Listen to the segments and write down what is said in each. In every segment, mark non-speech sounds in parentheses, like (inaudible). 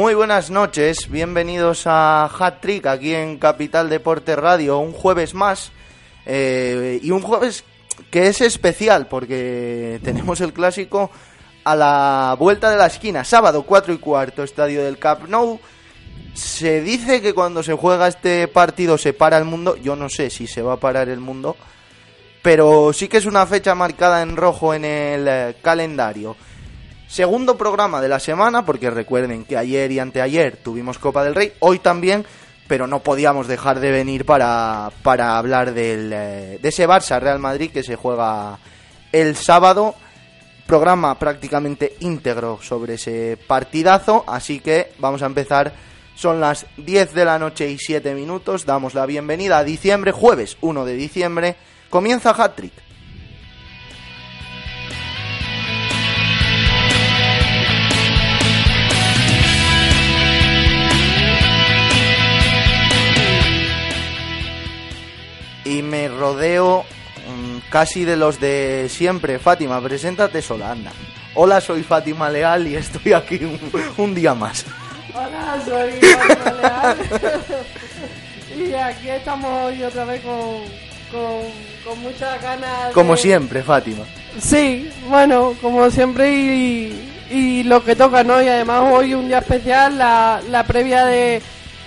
Muy buenas noches, bienvenidos a Hat Trick aquí en Capital Deporte Radio, un jueves más eh, y un jueves que es especial porque (laughs) tenemos el clásico a la vuelta de la esquina, sábado 4 y cuarto, estadio del Camp Nou. Se dice que cuando se juega este partido se para el mundo, yo no sé si se va a parar el mundo, pero sí que es una fecha marcada en rojo en el eh, calendario. Segundo programa de la semana, porque recuerden que ayer y anteayer tuvimos Copa del Rey, hoy también, pero no podíamos dejar de venir para, para hablar eh, de ese Barça Real Madrid que se juega el sábado. Programa prácticamente íntegro sobre ese partidazo, así que vamos a empezar. Son las 10 de la noche y 7 minutos. Damos la bienvenida a diciembre, jueves 1 de diciembre. Comienza Hat y me rodeo mm, casi de los de siempre. Fátima, preséntate sola, anda. Hola, soy Fátima Leal y estoy aquí un, un día más. Hola, soy (laughs) Fátima Leal. y aquí estamos hoy otra vez con, con, con muchas ganas. Como de- siempre, Fátima. Sí, bueno, como siempre y, y lo que toca, ¿no? Y además hoy un día especial, la, la previa de,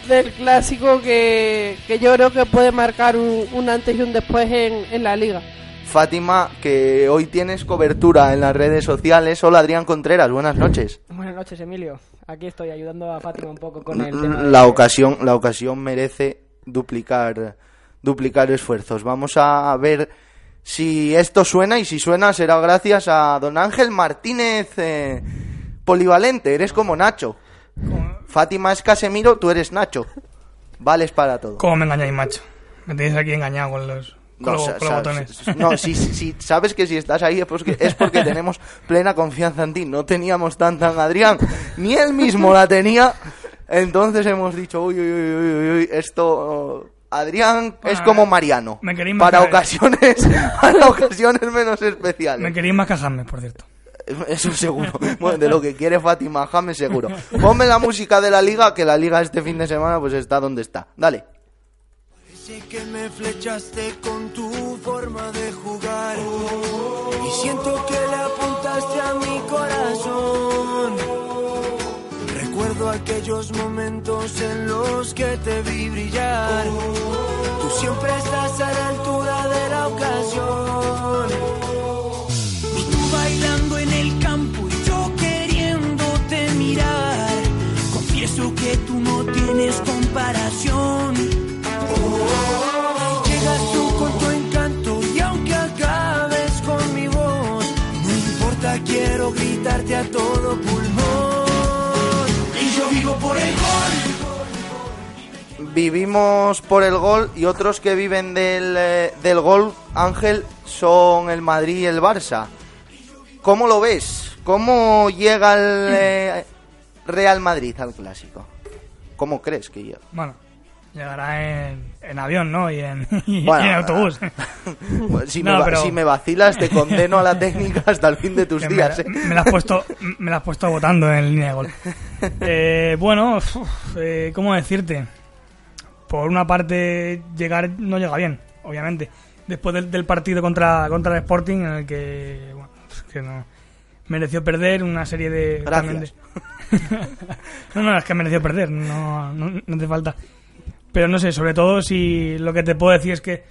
del clásico que, que yo creo que puede marcar un, un antes y un después en, en la liga. Fátima, que hoy tienes cobertura en las redes sociales. Hola, Adrián Contreras, buenas noches. Buenas noches, Emilio. Aquí estoy ayudando a Fátima un poco con el tema. de- La ocasión, la ocasión merece duplicar, duplicar esfuerzos. Vamos a ver si esto suena y si suena será gracias a don Ángel Martínez eh, Polivalente. Eres como Nacho. Fátima es Casemiro, tú eres Nacho. Vales para todo. ¿Cómo me engañáis, macho? Me tenéis aquí engañado con los, con No, con los botones. No, si, si sabes que si estás ahí es porque, es porque (laughs) tenemos plena confianza en ti. No teníamos tanta en Adrián, ni él mismo la tenía. Entonces hemos dicho, uy, uy, uy, uy, esto... Adrián es como Mariano. me Para matar. ocasiones, (laughs) para ocasiones menos especiales. Me queréis más James, por cierto. (laughs) Eso seguro. Bueno, de lo que quiere Fátima James, seguro. Ponme la música de la liga, que la liga este fin de semana pues está donde está. Dale. Sé que me flechaste con tu forma de jugar y siento que le apuntaste a mi corazón. Recuerdo aquellos momentos en los que te vi brillar. Tú siempre estás a la altura de la ocasión. Confieso que tú no tienes comparación. Llegas tú con tu encanto y aunque acabes con mi voz, no importa, quiero gritarte a todo pulmón. Y yo vivo por el gol. Vivimos por el gol y otros que viven del, eh, del gol, Ángel, son el Madrid y el Barça. ¿Cómo lo ves? ¿Cómo llega el eh, Real Madrid al clásico? ¿Cómo crees que llega? Bueno, llegará en, en avión, ¿no? Y en, (laughs) y Bueno, en autobús. (laughs) Si, (laughs) No, me va- pero- si me vacilas, te condeno a la técnica hasta el fin de tus Que días. me, ¿eh? me la has puesto, me la has puesto votando en línea de gol. Eh, bueno, uf, eh, ¿cómo decirte? Por una parte, llegar no llega bien, obviamente. Después del, del partido contra, contra el Sporting, en el que, bueno, pues que no mereció perder una serie de... Gracias. (laughs) no, no, es que mereció perder, no, no, no hace falta. Pero no sé, sobre todo si lo que te puedo decir es que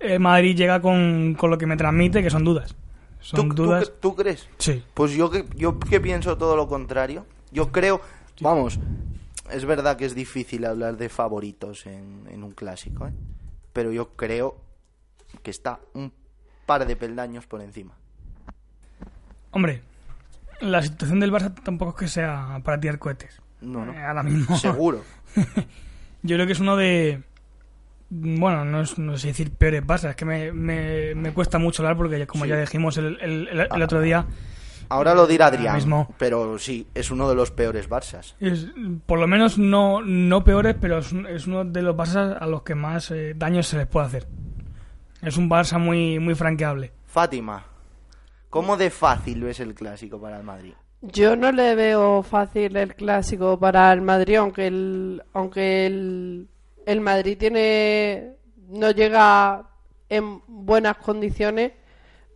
el Madrid llega con, con lo que me transmite, que son dudas. Son ¿Tú, tú dudas. cre- tú crees? Sí. Pues yo que, yo que pienso todo lo contrario. Yo creo, vamos, es verdad que es difícil hablar de favoritos en, en un clásico, ¿eh? pero yo creo que está un par de peldaños por encima. Hombre, la situación del Barça tampoco es que sea para tirar cohetes. No, no. Eh, ahora mismo. (laughs) Seguro. Yo creo que es uno de. Bueno, no, es, no sé decir peores Barça, es que me, me, me cuesta mucho hablar porque, como Sí. ya dijimos el, el, el- el otro día, Ahora lo dirá Adrián, mismo. pero sí, es uno de los peores Barças. es, por lo menos no, no peores, pero es, es uno de los Barça a los que más eh, daño se les puede hacer. Es un Barça muy, muy franqueable. Fátima, ¿cómo de fácil ves el clásico para el Madrid? Yo no le veo fácil el clásico para el Madrid, aunque el, aunque el, el Madrid tiene no llega en buenas condiciones,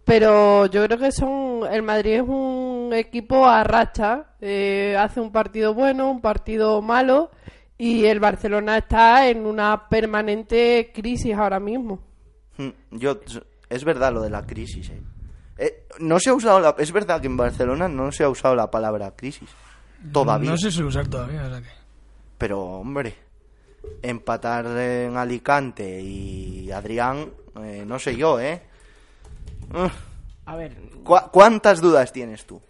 pero yo creo que son el Madrid es un equipo a racha, eh, hace un partido bueno, un partido malo y el Barcelona está en una permanente crisis ahora mismo. Hmm, Yo, es verdad lo de la crisis, eh. Eh, no se ha usado la, es verdad que en Barcelona no se ha usado la palabra crisis todavía. No se suele usar todavía, o sea que... Pero, hombre, empatar en Alicante y Adrián, eh, no sé yo, ¿eh? A ver, ¿Cu- ¿Cuántas dudas tienes tú?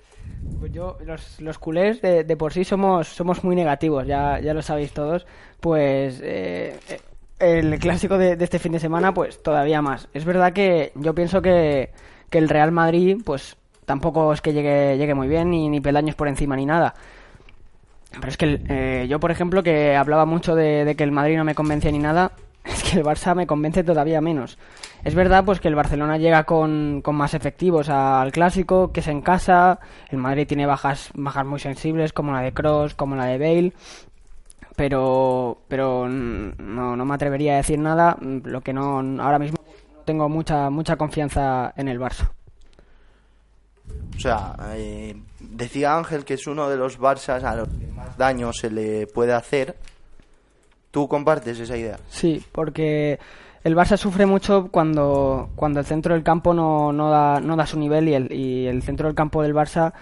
Pues yo, los, los culés de, de por sí somos, somos muy negativos, ya, ya lo sabéis todos. Pues eh, eh, el clásico de, de este fin de semana, pues todavía más. Es verdad que yo pienso que, que el Real Madrid, pues tampoco es que llegue, llegue muy bien, ni, ni peldaños por encima, ni nada. Pero es que eh, yo, por ejemplo, que hablaba mucho de, que el Madrid no me convencía ni nada, (laughs) es que el Barça me convence todavía menos. Es verdad pues que el Barcelona llega con, con más efectivos al clásico, que es en casa, el Madrid tiene bajas, bajas muy sensibles como la de Cross, como la de Bale, pero, pero no, no me atrevería a decir nada, lo que no ahora mismo tengo mucha, mucha confianza en el Barça. O sea, eh, decía Ángel que es uno de los Barças a los que más daño se le puede hacer. ¿Tú compartes esa idea? Sí, porque el Barça sufre mucho cuando, cuando el centro del campo no, no, da, no da su nivel y el, y el centro del campo del Barça,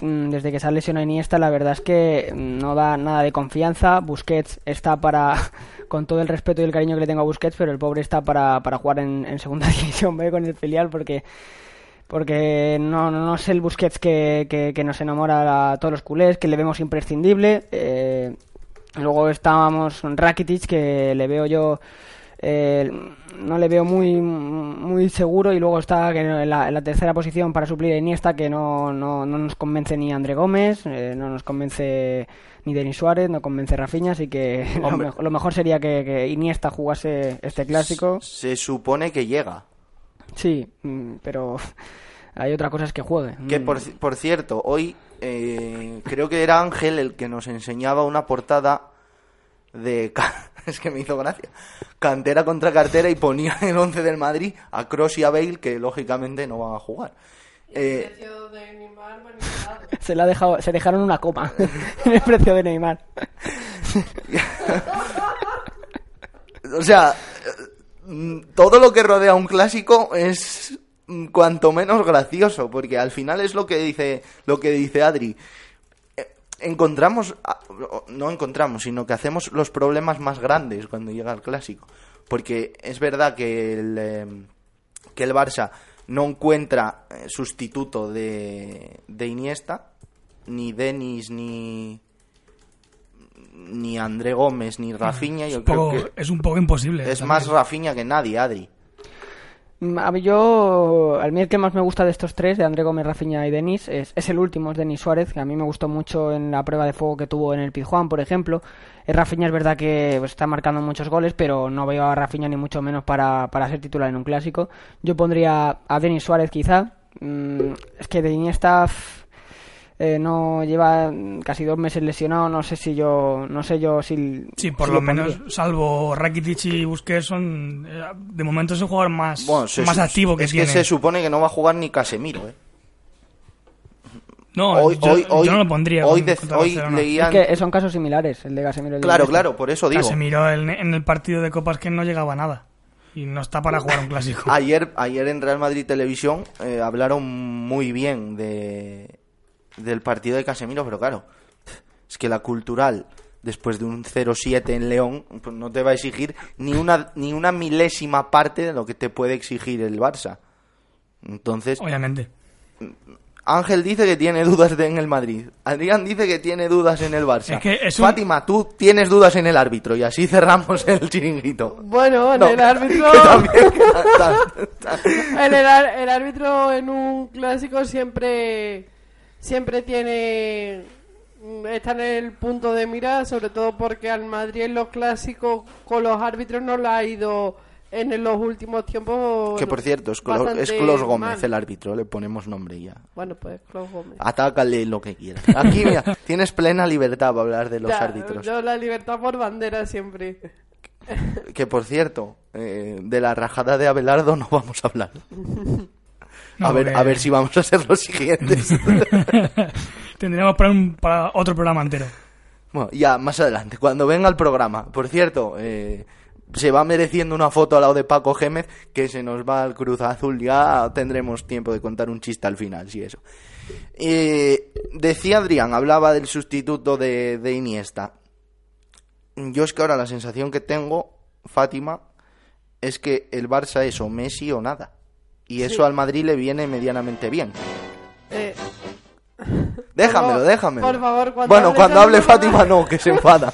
mm, desde que se ha lesionado Iniesta, la verdad es que no da nada de confianza. Busquets está para, (laughs) con todo el respeto y el cariño que le tengo a Busquets, pero el pobre está para, para jugar en, segunda (laughs) división B con el filial porque porque no, no, es el Busquets que, que, que nos enamora a todos los culés, que le vemos imprescindible. Eh, luego estábamos Rakitic, que le veo yo, eh, no le veo muy, muy seguro, y luego está que en, la, en la tercera posición para suplir a Iniesta, que no, no, no nos convence ni André Gómez, eh, no nos convence ni Denis Suárez, no convence Rafinha, así que (laughs) lo, mejor, lo mejor sería que, que Iniesta jugase este clásico. Se supone que llega. Sí, mm, pero (laughs) hay otra cosa es que juegue. Que Mm. por, por cierto, hoy eh, creo que era Ángel el que nos enseñaba una portada de... (laughs) Es que me hizo gracia. Cantera contra cartera y ponía el 11 del Madrid a Cross y a Bale, que lógicamente no van a jugar. Eh, (laughs) Se, la ha dejado, se dejaron una copa (laughs) en el precio de Neymar. o sea, mm, todo lo que rodea un clásico es mm, cuanto menos gracioso, porque al final es lo que dice, lo que dice Adri. Encontramos, no encontramos, sino que hacemos los problemas más grandes cuando llega el clásico. Porque es verdad que el, eh, que el Barça no encuentra eh, sustituto de, de Iniesta, ni Denis, ni, ni André Gómez, ni Rafinha. Es Yo un, creo poco, que es un poco imposible. es también. más Rafinha que nadie, Adri. Mm, yo, al mí el que más me gusta de estos tres, de André Gómez, Rafinha y Denis, es, es el último, es Denis Suárez, que a mí me gustó mucho en la prueba de fuego que tuvo en el Pizjuán, por ejemplo. Eh, Rafinha es verdad que pues, está marcando muchos goles, pero no veo a Rafinha ni mucho menos para, para ser titular en un clásico. Yo pondría a Denis Suárez quizá. Mm, es que de Iniesta eh, no lleva casi dos meses lesionado, no sé si yo, no sé yo si... Sí, por si lo lo menos, salvo Rakitic y Busquets, son eh, de momento es el jugador más, Bueno, se más activo que es tiene. que se supone que no va a jugar ni Casemiro, ¿eh? No, hoy, yo, hoy, yo no lo pondría. Hoy, de- hoy leían... Es que son casos similares, el de Casemiro y el de Claro, claro, por eso digo. Casemiro en, en el partido de Copas que no llegaba a nada. Y no está para jugar un clásico. (laughs) Ayer, ayer en Real Madrid Televisión eh, hablaron muy bien de del partido de Casemiro, pero claro, es que la cultural, después de un 0-7 en León, pues no te va a exigir ni una, ni una milésima parte de lo que te puede exigir el Barça. Entonces, Obviamente. Ángel dice que tiene dudas de- en el Madrid. Adrián dice que tiene dudas en el Barça. Es que es un- Fátima, tú tienes dudas en el árbitro y así cerramos el chiringuito. Bueno, en No, el árbitro... que también- ta- ta- (laughs) el, el árbitro en un clásico siempre siempre tiene mm, está en el punto de mira sobre todo porque al Madrid en los clásicos con los árbitros no le ha ido en los últimos tiempos. Que por cierto, es, Clo- bastante es Clos Gómez mal. el árbitro, le ponemos nombre ya. Bueno, pues Clos Gómez. Atácale lo que quieras. Aquí, mira, (laughs) tienes plena libertad para hablar de los Ya, árbitros. Yo la libertad por bandera siempre. Que por cierto, eh, de la rajada de Abelardo no vamos a hablar. (laughs) No, a, ver, porque a ver si vamos a ser los siguientes. (laughs) Tendríamos para, un- para otro programa entero. bueno, ya, más adelante, cuando venga el programa. Por cierto, eh, se va mereciendo una foto al lado de Paco Gémez, que se nos va al Cruz Azul. Ya tendremos tiempo de contar un chiste al final, sí, eso. Eh, decía Adrián, hablaba del sustituto de, de Iniesta. Yo es que ahora la sensación que tengo, Fátima, es que el Barça es o Messi o nada. Y eso Sí. al Madrid le viene medianamente bien. Eh, Déjamelo, déjamelo. por favor, cuando bueno, hables cuando hable Fátima no, que se enfada.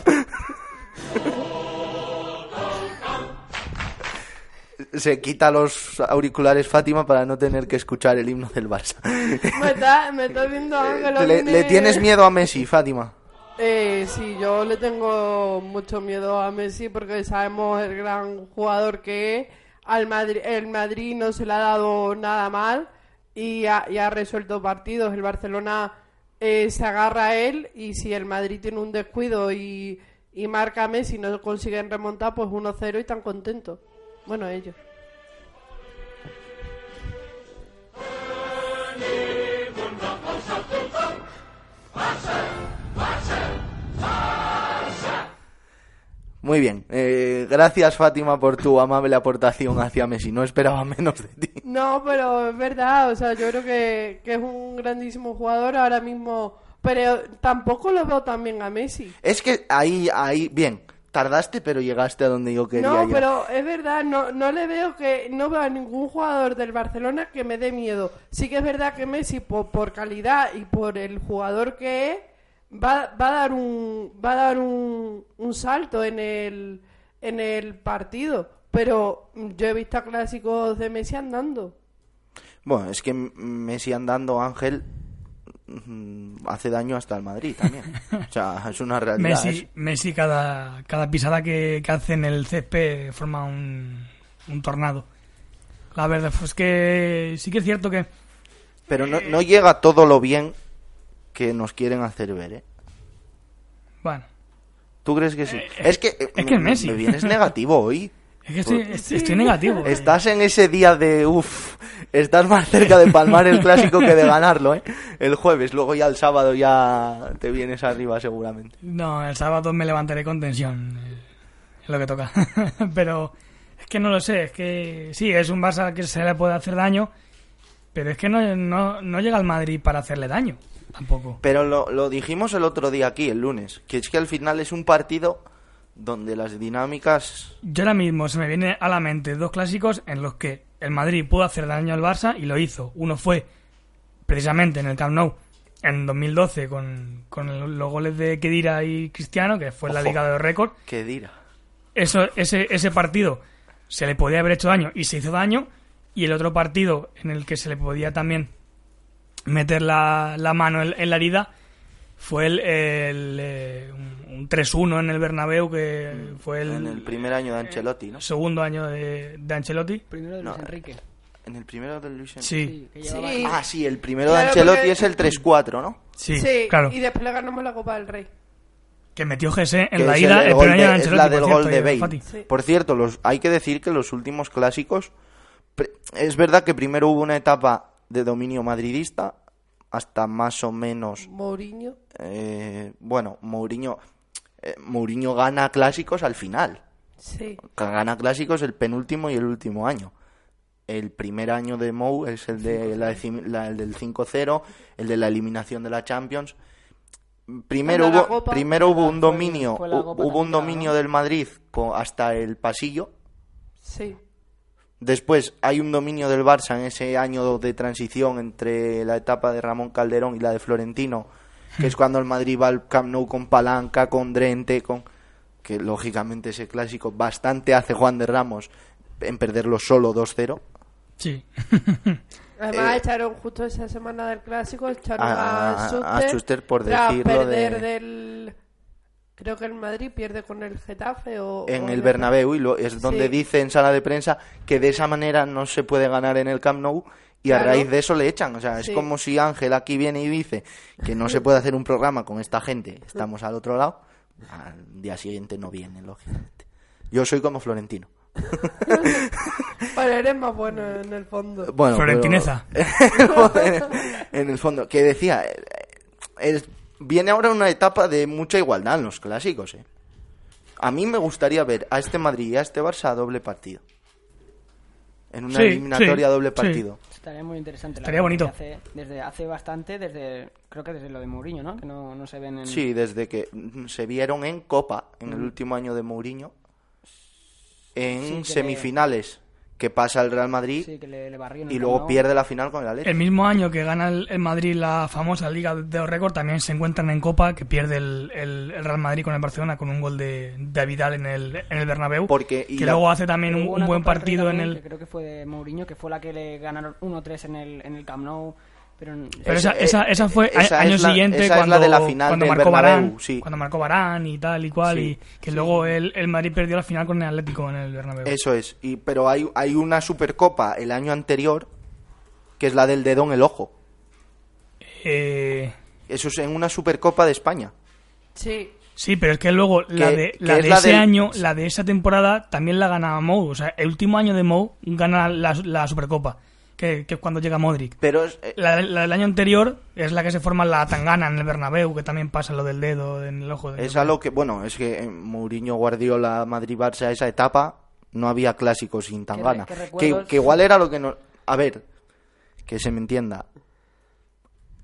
se quita los auriculares Fátima para no tener que escuchar el himno del Barça. me está, me está viendo Ángel. ¿Le, viene- le tienes miedo a Messi, Fátima? Eh, sí, yo le tengo mucho miedo a Messi porque sabemos el gran jugador que es. Al Madrid, el Madrid no se le ha dado nada mal y ha, y ha resuelto partidos. El Barcelona eh, se agarra a él y si el Madrid tiene un descuido y, y marca Messi no consiguen remontar, pues 1-0 y están contentos. Bueno, ellos. Muy bien. Eh, gracias, Fátima, por tu amable aportación hacia Messi. No esperaba (laughs) menos de ti. No, pero es verdad, o sea, yo creo que, que es un grandísimo jugador ahora mismo, pero tampoco lo veo tan bien a Messi. Es que ahí, ahí, bien. Tardaste, pero llegaste a donde yo quería No, pero es verdad, no, no le veo que, no veo a ningún jugador del Barcelona que me dé miedo. Sí que es verdad que Messi, por, por calidad y por el jugador que es, va, va a dar un, va a dar un, un salto en el, en el partido. Pero yo he visto a clásicos de Messi andando. Bueno, es que Messi andando Ángel mm, hace daño hasta el Madrid también. O sea, es una realidad. Messi, es- Messi cada, cada pisada que, que hace en el césped forma un, un tornado. La verdad es que sí que es cierto que Pero no, no llega todo lo bien que nos quieren hacer ver, ¿eh? Bueno, ¿Tú crees que sí? es que, eh, es que me- Messi. Me vienes negativo hoy. (laughs) es que estoy, estoy negativo. Estás en ese día de, uff, estás más cerca de palmar el clásico que de (laughs) ganarlo, ¿eh? El jueves, luego ya el sábado ya te vienes arriba seguramente. No, el sábado me levantaré con tensión. eh, Es lo que toca. (laughs) pero es que no lo sé. Es que sí, es un Barça que se le puede hacer daño. Pero es que no, no, no llega al Madrid para hacerle daño. Tampoco. Pero lo, lo dijimos el otro día aquí, el lunes, que es que al final es un partido donde las dinámicas... Yo ahora mismo se me viene a la mente dos clásicos en los que el Madrid pudo hacer daño al Barça y lo hizo. Uno fue precisamente en el Camp Nou en 2012 con, los goles de Kedira y Cristiano, que fue la Ojo. Liga de los Récords. ¿Qué dirá? Eso, ese, ese partido se le podía haber hecho daño y se hizo daño. Y el otro partido en el que se le podía también meter la, la mano en, en la herida fue el, el, eh, un, un 3-1 en el Bernabéu, que fue el, En el primer año de Ancelotti, ¿no? segundo año de, de Ancelotti. Primero de No, Luis Enrique. En el primero de Luis Enrique. Sí, Sí. Ah, sí, el primero Claro, de Ancelotti porque- es el 3-4, ¿no? sí, Sí, claro. y después le ganamos la Copa del Rey. Que metió Jesse en Que la ida el el, gol primer año de de- es Ancelotti. la del por gol cierto, de Bale. Sí. Por cierto, los, hay que decir que los últimos clásicos... Es verdad que primero hubo una etapa de dominio madridista, hasta más o menos... Mourinho. eh, bueno, Mourinho... eh, Mourinho gana clásicos al final. Sí. Gana clásicos el penúltimo y el último año. El primer año de Mou es el, de la la- el del 5-0, el de la eliminación de la Champions. Primero hubo, Copa- primero hubo un dominio, hubo un dominio del Madrid hasta el pasillo. Sí. Después hay un dominio del Barça en ese año de transición entre la etapa de Ramón Calderón y la de Florentino, que es cuando el Madrid va al Camp Nou con palanca, con Drente, con que lógicamente ese clásico bastante hace Juan de Ramos en perderlo solo 2-0. Sí. (laughs) Además Eh, echaron justo esa semana del clásico, echaron a- a, Schuster, a Schuster por decirlo perder de- del Creo que el Madrid pierde con el Getafe o... en o el Bernabéu y lo, es donde Sí. dice en sala de prensa que de esa manera no se puede ganar en el Camp Nou y a Claro. raíz de eso le echan. O sea, es Sí. como si Ángel aquí viene y dice que no se puede hacer un programa con esta gente, estamos al otro lado, al día siguiente no viene, lógicamente. Yo soy como Florentino. (laughs) Bueno, eres más bueno en el fondo. Bueno, Florentineza. pero- (laughs) en el fondo, que decía, eh, el- viene ahora una etapa de mucha igualdad en los clásicos. ¿eh? A mí me gustaría ver a este Madrid y a este Barça a doble partido. En una Sí, eliminatoria sí, doble sí. partido. Estaría muy interesante. la Estaría verdad, bonito. Hace, desde hace bastante, desde creo que desde lo de Mourinho, ¿no? Que no, no se ven en... Sí, desde que se vieron en Copa en el último año de Mourinho, en Sí, semifinales, que pasa el Real Madrid Sí, que le, le barrió en y luego pierde la final con el Atlético. El mismo año que gana el, el Madrid la famosa Liga de los Récords, también se encuentran en Copa, que pierde el, el- el Real Madrid con el Barcelona con un gol de, de Vidal en el, en el Bernabéu. Porque- y que la- luego hace también un, buen partido en el... que creo que fue de Mourinho, que fue la que le ganaron 1-3 en el, en el Camp Nou. Pero, Pero Esa- esa, fue esa año es la- siguiente esa es la cuando, de la final cuando marcó Bernabéu, sí. cuando marcó Varane y tal y cual, Sí. y que luego el, el Madrid perdió la final con el Atlético en el Bernabéu. Eso es. Y, pero hay, hay una Supercopa el año anterior, que es la del dedo en el ojo. Eh, Eso es en una Supercopa de España. Sí. Sí, pero es que luego la de, la es de la ese del- año, la de esa temporada, también la ganaba Mou. O sea, el último año de Mou gana la, la Supercopa, que, que es cuando llega Modric. Pero es- eh, La, la del año anterior es la que se forma la Tangana en el Bernabéu, que también pasa lo del dedo en el ojo. de- es a lo que, bueno, es que en Mourinho, Guardiola, Madrid-Barça, esa etapa, no había clásicos sin Tangana. qué Que, recuerdos? que igual era lo que no... A ver, que se me entienda.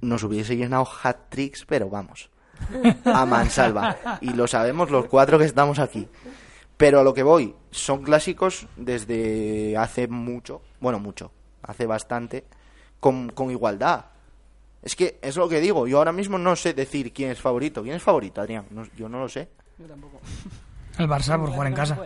Nos hubiese llenado hat-tricks, pero vamos. A mansalva. Y lo sabemos los cuatro que estamos aquí. Pero a lo que voy, son clásicos desde hace mucho, bueno, mucho, hace bastante, con, con igualdad. Es que es lo que digo, yo ahora mismo no sé decir quién es favorito. ¿Quién es favorito, Adrián? No- yo no lo sé. Yo tampoco. El Barça por jugar en casa.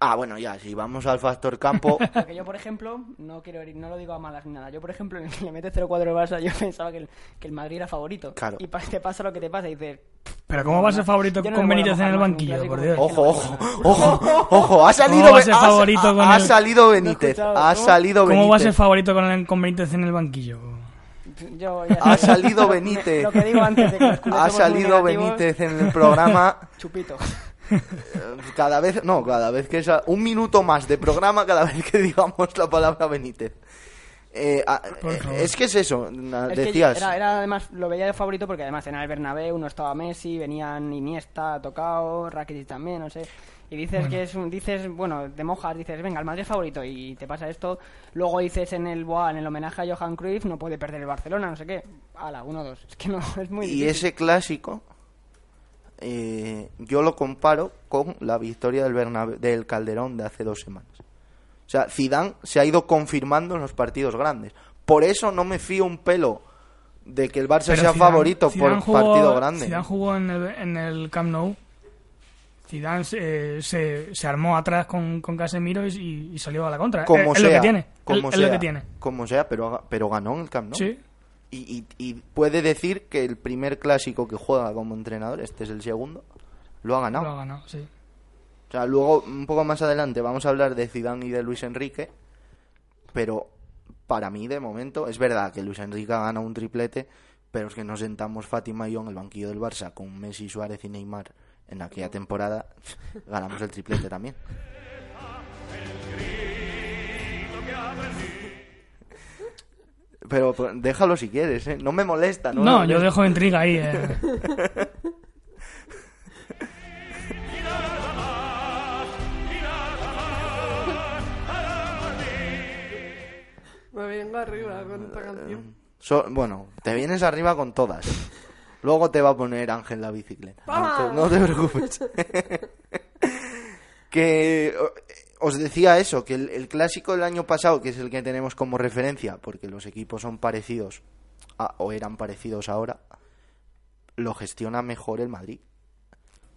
Ah, bueno, ya, si vamos al factor campo, (laughs) Porque yo, por ejemplo, no quiero no lo digo a malas ni nada. Yo, por ejemplo, (laughs) en el que le mete 0-4 el Barça, yo (laughs) pensaba que el, que el Madrid era favorito. Claro. Y pa- te pasa lo que te pasa y dices... Pero ¿cómo va a ser favorito no con Benítez en el banquillo? clásico Por Dios. ojo, ojo, ojo, ojo, ha salido, ¿Cómo va a Be- ser ha- favorito ha- con ha el- salido Benítez, escuchado, ha ¿cómo? salido Benítez. ¿Cómo va a ser favorito con, el- con Benítez en el banquillo? Yo, ya Ha salido Benítez. Lo que digo antes de que Ha salido Benítez en el programa. Chupito. Cada vez, no, cada vez que esa, un minuto más de programa cada vez que digamos la palabra Benítez. Eh, ah, eh, es que es eso, Es decías. era, era además, lo veía de favorito porque además en el Bernabéu no estaba Messi, venían Iniesta, tocado, Rakitic también, no sé. Y dices que es un, dices, bueno, te mojas, dices, venga, el Madrid es favorito y te pasa esto. Luego dices en el Boa, en el homenaje a Johan Cruyff, no puede perder el Barcelona, no sé qué. Ala, uno, dos. Es que no, (laughs) es muy y difícil. ese clásico, eh, yo lo comparo con la victoria del, Bernabe- del Calderón de hace dos semanas. O sea, Zidane se ha ido confirmando en los partidos grandes. Por eso no me fío un pelo de que el Barça Pero sea Zidane- favorito Zidane por jugó- partido grande. Zidane jugó en el, en el Camp Nou. Zidane se, se, se armó atrás con, con Casemiro y, y salió a la contra. como es, sea, es lo que tiene. como es, es sea, lo que tiene. como sea, pero, pero ganó en el Camp Nou. Sí. Y, y- y puede decir que el primer clásico que juega como entrenador, este es el segundo, lo ha ganado. Lo ha ganado, sí. O sea, luego, un poco más adelante, vamos a hablar de Zidane y de Luis Enrique, pero para mí, de momento, es verdad que Luis Enrique ha ganado un triplete, pero es que nos sentamos Fátima y yo en el banquillo del Barça con Messi, Suárez y Neymar en aquella temporada, (laughs) ganamos el triplete también. Pero pues, déjalo si quieres, ¿eh? No me molesta, ¿no? No, yo dejo intriga ahí. eh. (laughs) Me vengo arriba con esta canción. So- bueno, te vienes arriba con todas. Luego te va a poner Ángel la bicicleta. No te, no te preocupes. (laughs) que os decía eso, que el, el clásico del año pasado, que es el que tenemos como referencia, porque los equipos son parecidos, a- o eran parecidos ahora, lo gestiona mejor el Madrid.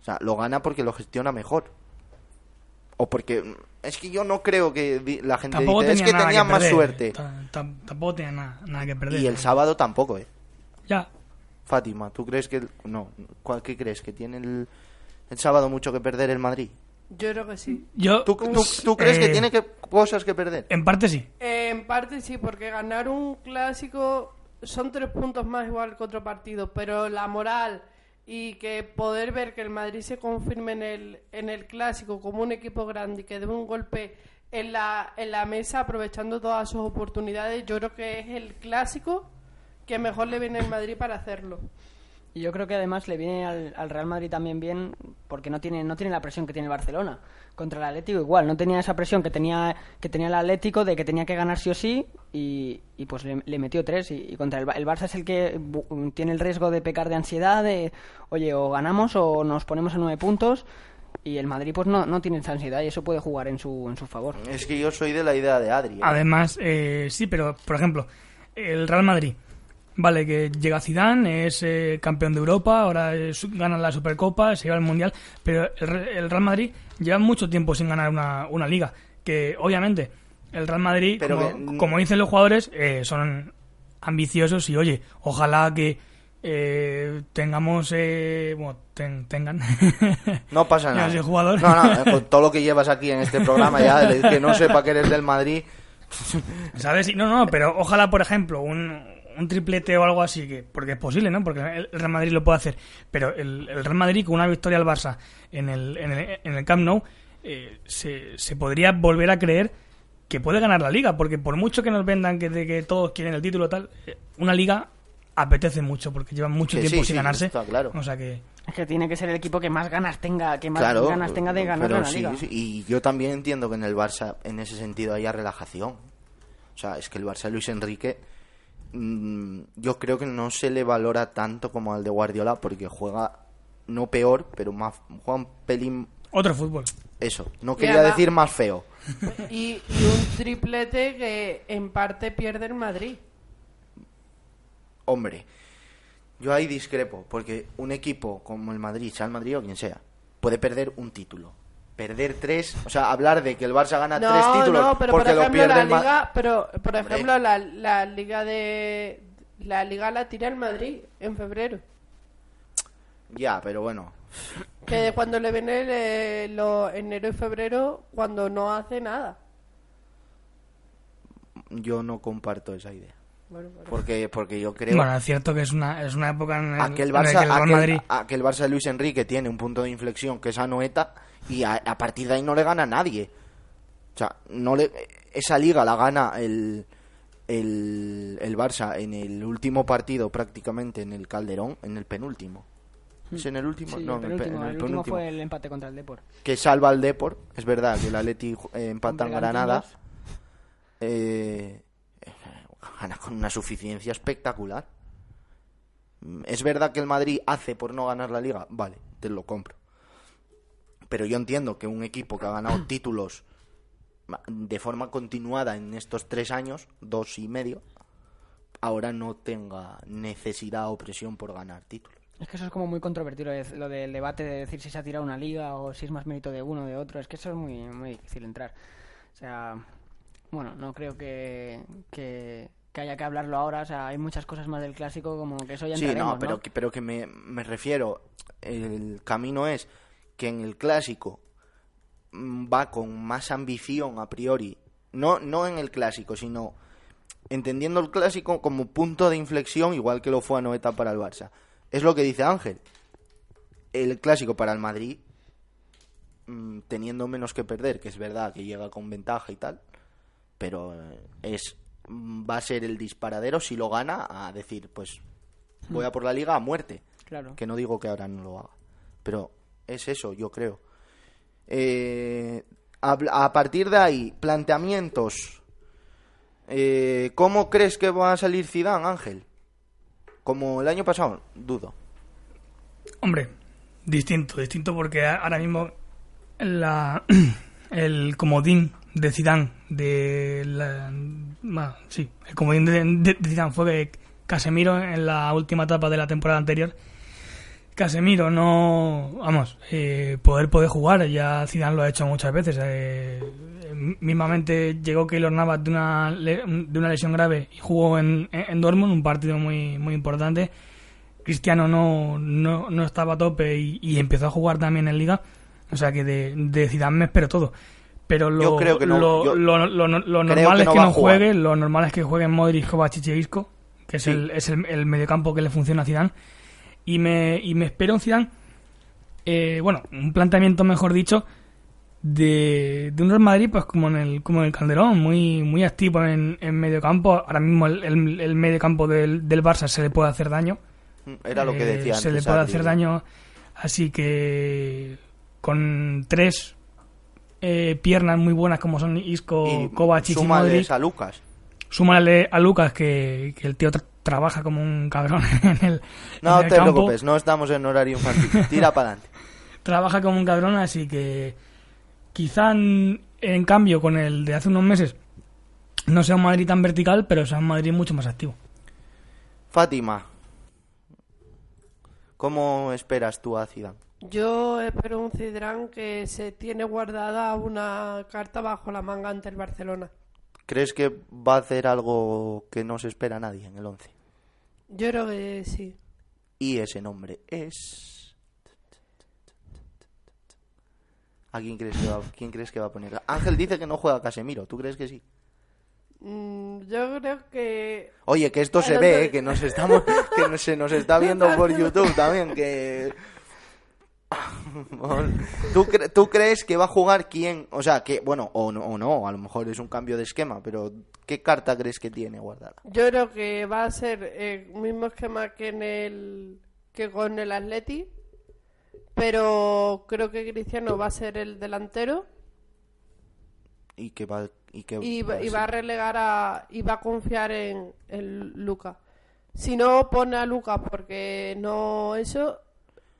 O sea, lo gana porque lo gestiona mejor. O porque... Es que yo no creo que la gente Tampoco dice, es tenía que tenía más suerte. Ta- tam- Tampoco tenía nada, nada que perder. Y el sábado tampoco, ¿eh? Ya. Fátima, ¿tú crees que... el- No, ¿cuál, ¿qué crees? ¿Que tiene el, el sábado mucho que perder el Madrid? Yo creo que sí. Yo, ¿Tú, tú, tú crees eh, que tiene que, cosas que perder? En parte sí. Eh, en parte sí, porque ganar un clásico son tres puntos más igual que otro partido, pero la moral y que poder ver que el Madrid se confirme en el, en el clásico como un equipo grande y que dé un golpe en la, en la mesa aprovechando todas sus oportunidades, yo creo que es el clásico que mejor le viene al Madrid para hacerlo. Y yo creo que además le viene al, al Real Madrid también bien porque no tiene no tiene la presión que tiene el Barcelona. Contra el Atlético igual, no tenía esa presión que tenía que tenía el Atlético de que tenía que ganar sí o sí y, y pues le, le metió tres. Y, y contra el, el Barça es el que tiene el riesgo de pecar de ansiedad, de oye, o ganamos o nos ponemos a nueve puntos. Y el Madrid pues no, no tiene esa ansiedad y eso puede jugar en su, en su favor. Es que yo soy de la idea de Adri. ¿eh? Además, eh, sí, pero por ejemplo, el Real Madrid, vale, que llega Zidane, es eh, campeón de Europa, ahora es- gana la Supercopa, se lleva el Mundial, pero el, el Real Madrid lleva mucho tiempo sin ganar una, una liga, que obviamente el Real Madrid, Pero como, que- como dicen los jugadores, eh, son ambiciosos y oye, ojalá que eh, tengamos, eh, bueno, ten- tengan... (laughs) No pasa (laughs) nada. soy jugador. No, no, con todo lo que llevas aquí en este programa ya, el que no sepa que eres del Madrid, (laughs) ¿Sabes? No, no, pero ojalá, por ejemplo, un, un triplete o algo así, que porque es posible, ¿no? Porque el Real Madrid lo puede hacer. Pero el, el Real Madrid con una victoria al Barça en el, en el, en el Camp Nou eh, se, se podría volver a creer que puede ganar la liga, porque por mucho que nos vendan que, de que todos quieren el título tal, eh, una liga apetece mucho porque llevan mucho Que tiempo sí, sin sí, ganarse. está claro. O sea que Es que tiene que ser el equipo que más ganas tenga, que más claro, ganas tenga de ganar pero la sí, liga. sí, y yo también entiendo que en el Barça, en ese sentido, haya relajación. O sea, es que el Barça Luis Enrique, yo creo que no se le valora tanto como al de Guardiola, porque juega no peor, pero más juega un pelín otro fútbol. eso. No quería decir más feo. (laughs) Y, y un triplete que en parte pierde el Madrid. Hombre, yo ahí discrepo, porque un equipo como el Madrid, sea el Madrid o quien sea, puede perder un título. Perder tres, o sea, hablar de que el Barça gana tres títulos no, pero por porque lo ejemplo pierde la liga, pero por Hombre. ejemplo la, la liga de la liga la tira el Madrid en febrero. Ya, pero bueno, Que de cuando le viene eh, lo, enero y febrero cuando no hace nada. yo no comparto esa idea. Bueno, bueno. Porque, porque yo creo Bueno, es cierto que es una, es una época en, el, aquel en la Barça, que el Real aquel, Madrid... aquel Barça de Luis Enrique tiene un punto de inflexión que es Anoeta y a, a partir de ahí no le gana a nadie. O sea, no le, esa liga la gana el, el, el Barça en el último partido prácticamente en el Calderón, en el penúltimo. ¿Es en el último? Sí, no, el en el, pe- penúltimo, en el el último penúltimo. fue el empate contra el Depor. Que salva al Depor. Es verdad que el Atleti eh, empata en Granada. Eh, gana con una suficiencia espectacular. Mm, Es verdad que el Madrid hace por no ganar la liga, vale, te lo compro. Pero yo entiendo que un equipo que ha ganado (clears throat) títulos de forma continuada en estos tres años, dos y medio, ahora no tenga necesidad o presión por ganar títulos. Es que eso es como muy controvertido, lo del debate de decir si se ha tirado una liga o si es más mérito de uno o de otro. Es que eso es muy, muy difícil entrar. O sea, bueno, no creo que, que, que haya que hablarlo ahora. O sea, hay muchas cosas más del clásico como que eso ya Sí, no, pero, que- pero que me, me refiero, el camino es que en el clásico mm, va con más ambición a priori, no, no en el clásico, sino entendiendo el clásico como punto de inflexión, igual que lo fue Anoeta para el Barça. Es lo que dice Ángel. El clásico para el Madrid, mm, teniendo menos que perder, que es verdad que llega con ventaja y tal, pero eh, es mm, va a ser el disparadero si lo gana a decir, pues voy a por la liga a muerte. Claro. Que no digo que ahora no lo haga. Pero es eso, yo creo. Eh, a, partir de ahí, planteamientos. Eh, ¿Cómo crees que va a salir Zidane, Ángel? Como el año pasado, dudo. Hombre, distinto, distinto porque ahora mismo la, (clears throat) el comodín de Zidane de la, sí, el comodín de Zidane fue que Casemiro en la última etapa de la temporada anterior Casemiro no, vamos, eh, poder poder jugar, ya Zidane lo ha hecho muchas veces. eh, mismamente llegó Keylor Navas de una, de una lesión grave y jugó en, en Dortmund, un partido muy, muy importante. Cristiano no, no, no estaba a tope y, y empezó a jugar también en Liga. O sea que de, de Zidane me espero todo. Pero lo, Yo creo que no, lo, yo lo- lo- lo creo normal que es que no juegue, lo normal es que jueguen Modric, Kovacic y Isco, que es, Sí. el, es el, el mediocampo que le funciona a Zidane. Y me, y me espero un Zidane, eh, bueno, un planteamiento mejor dicho, de, de un Real Madrid pues como en el, como en el Calderón, muy, muy activo en, en mediocampo. Ahora mismo el, el, el mediocampo del, del Barça se le puede hacer daño. Era lo que Eh, decía Se antes, le puede Adri. hacer daño, así que con tres eh, piernas muy buenas como son Isco, Y Kovacic y Modric, a Lucas. súmale a Lucas que, que el tío tra- trabaja como un cabrón (laughs) en el, No en el te campo, preocupes, no estamos en horario infantil. Tira (laughs) para adelante. trabaja como un cabrón, así que quizá en, en cambio con el de hace unos meses no sea un Madrid tan vertical, pero sea un Madrid mucho más activo. Fátima, ¿cómo esperas tú a Zidane? Yo espero un Cidrán que se tiene guardada una carta bajo la manga ante el Barcelona. ¿Crees que va a hacer algo que no se espera a nadie en el 11? Yo creo que sí. Y ese nombre es... ¿A quién crees que va, quién crees que va a poner? Ángel dice que no juega Casemiro, ¿tú crees que sí? Mm, yo creo que Oye, que esto se ve, ¿eh? que nos estamos, que se nos está (laughs) viendo por YouTube también, que (laughs) ¿Tú, cre- ¿Tú crees que va a jugar quién? O sea, que, bueno, o no, o no, a lo mejor es un cambio de esquema, pero ¿qué carta crees que tiene guardada? yo creo que va a ser el mismo esquema que en el que con el Atleti, pero creo que Cristiano va a ser el delantero Y que va, y que y, va- y va a relegar a y va a confiar en, en Luca. Si no pone a Luca porque no eso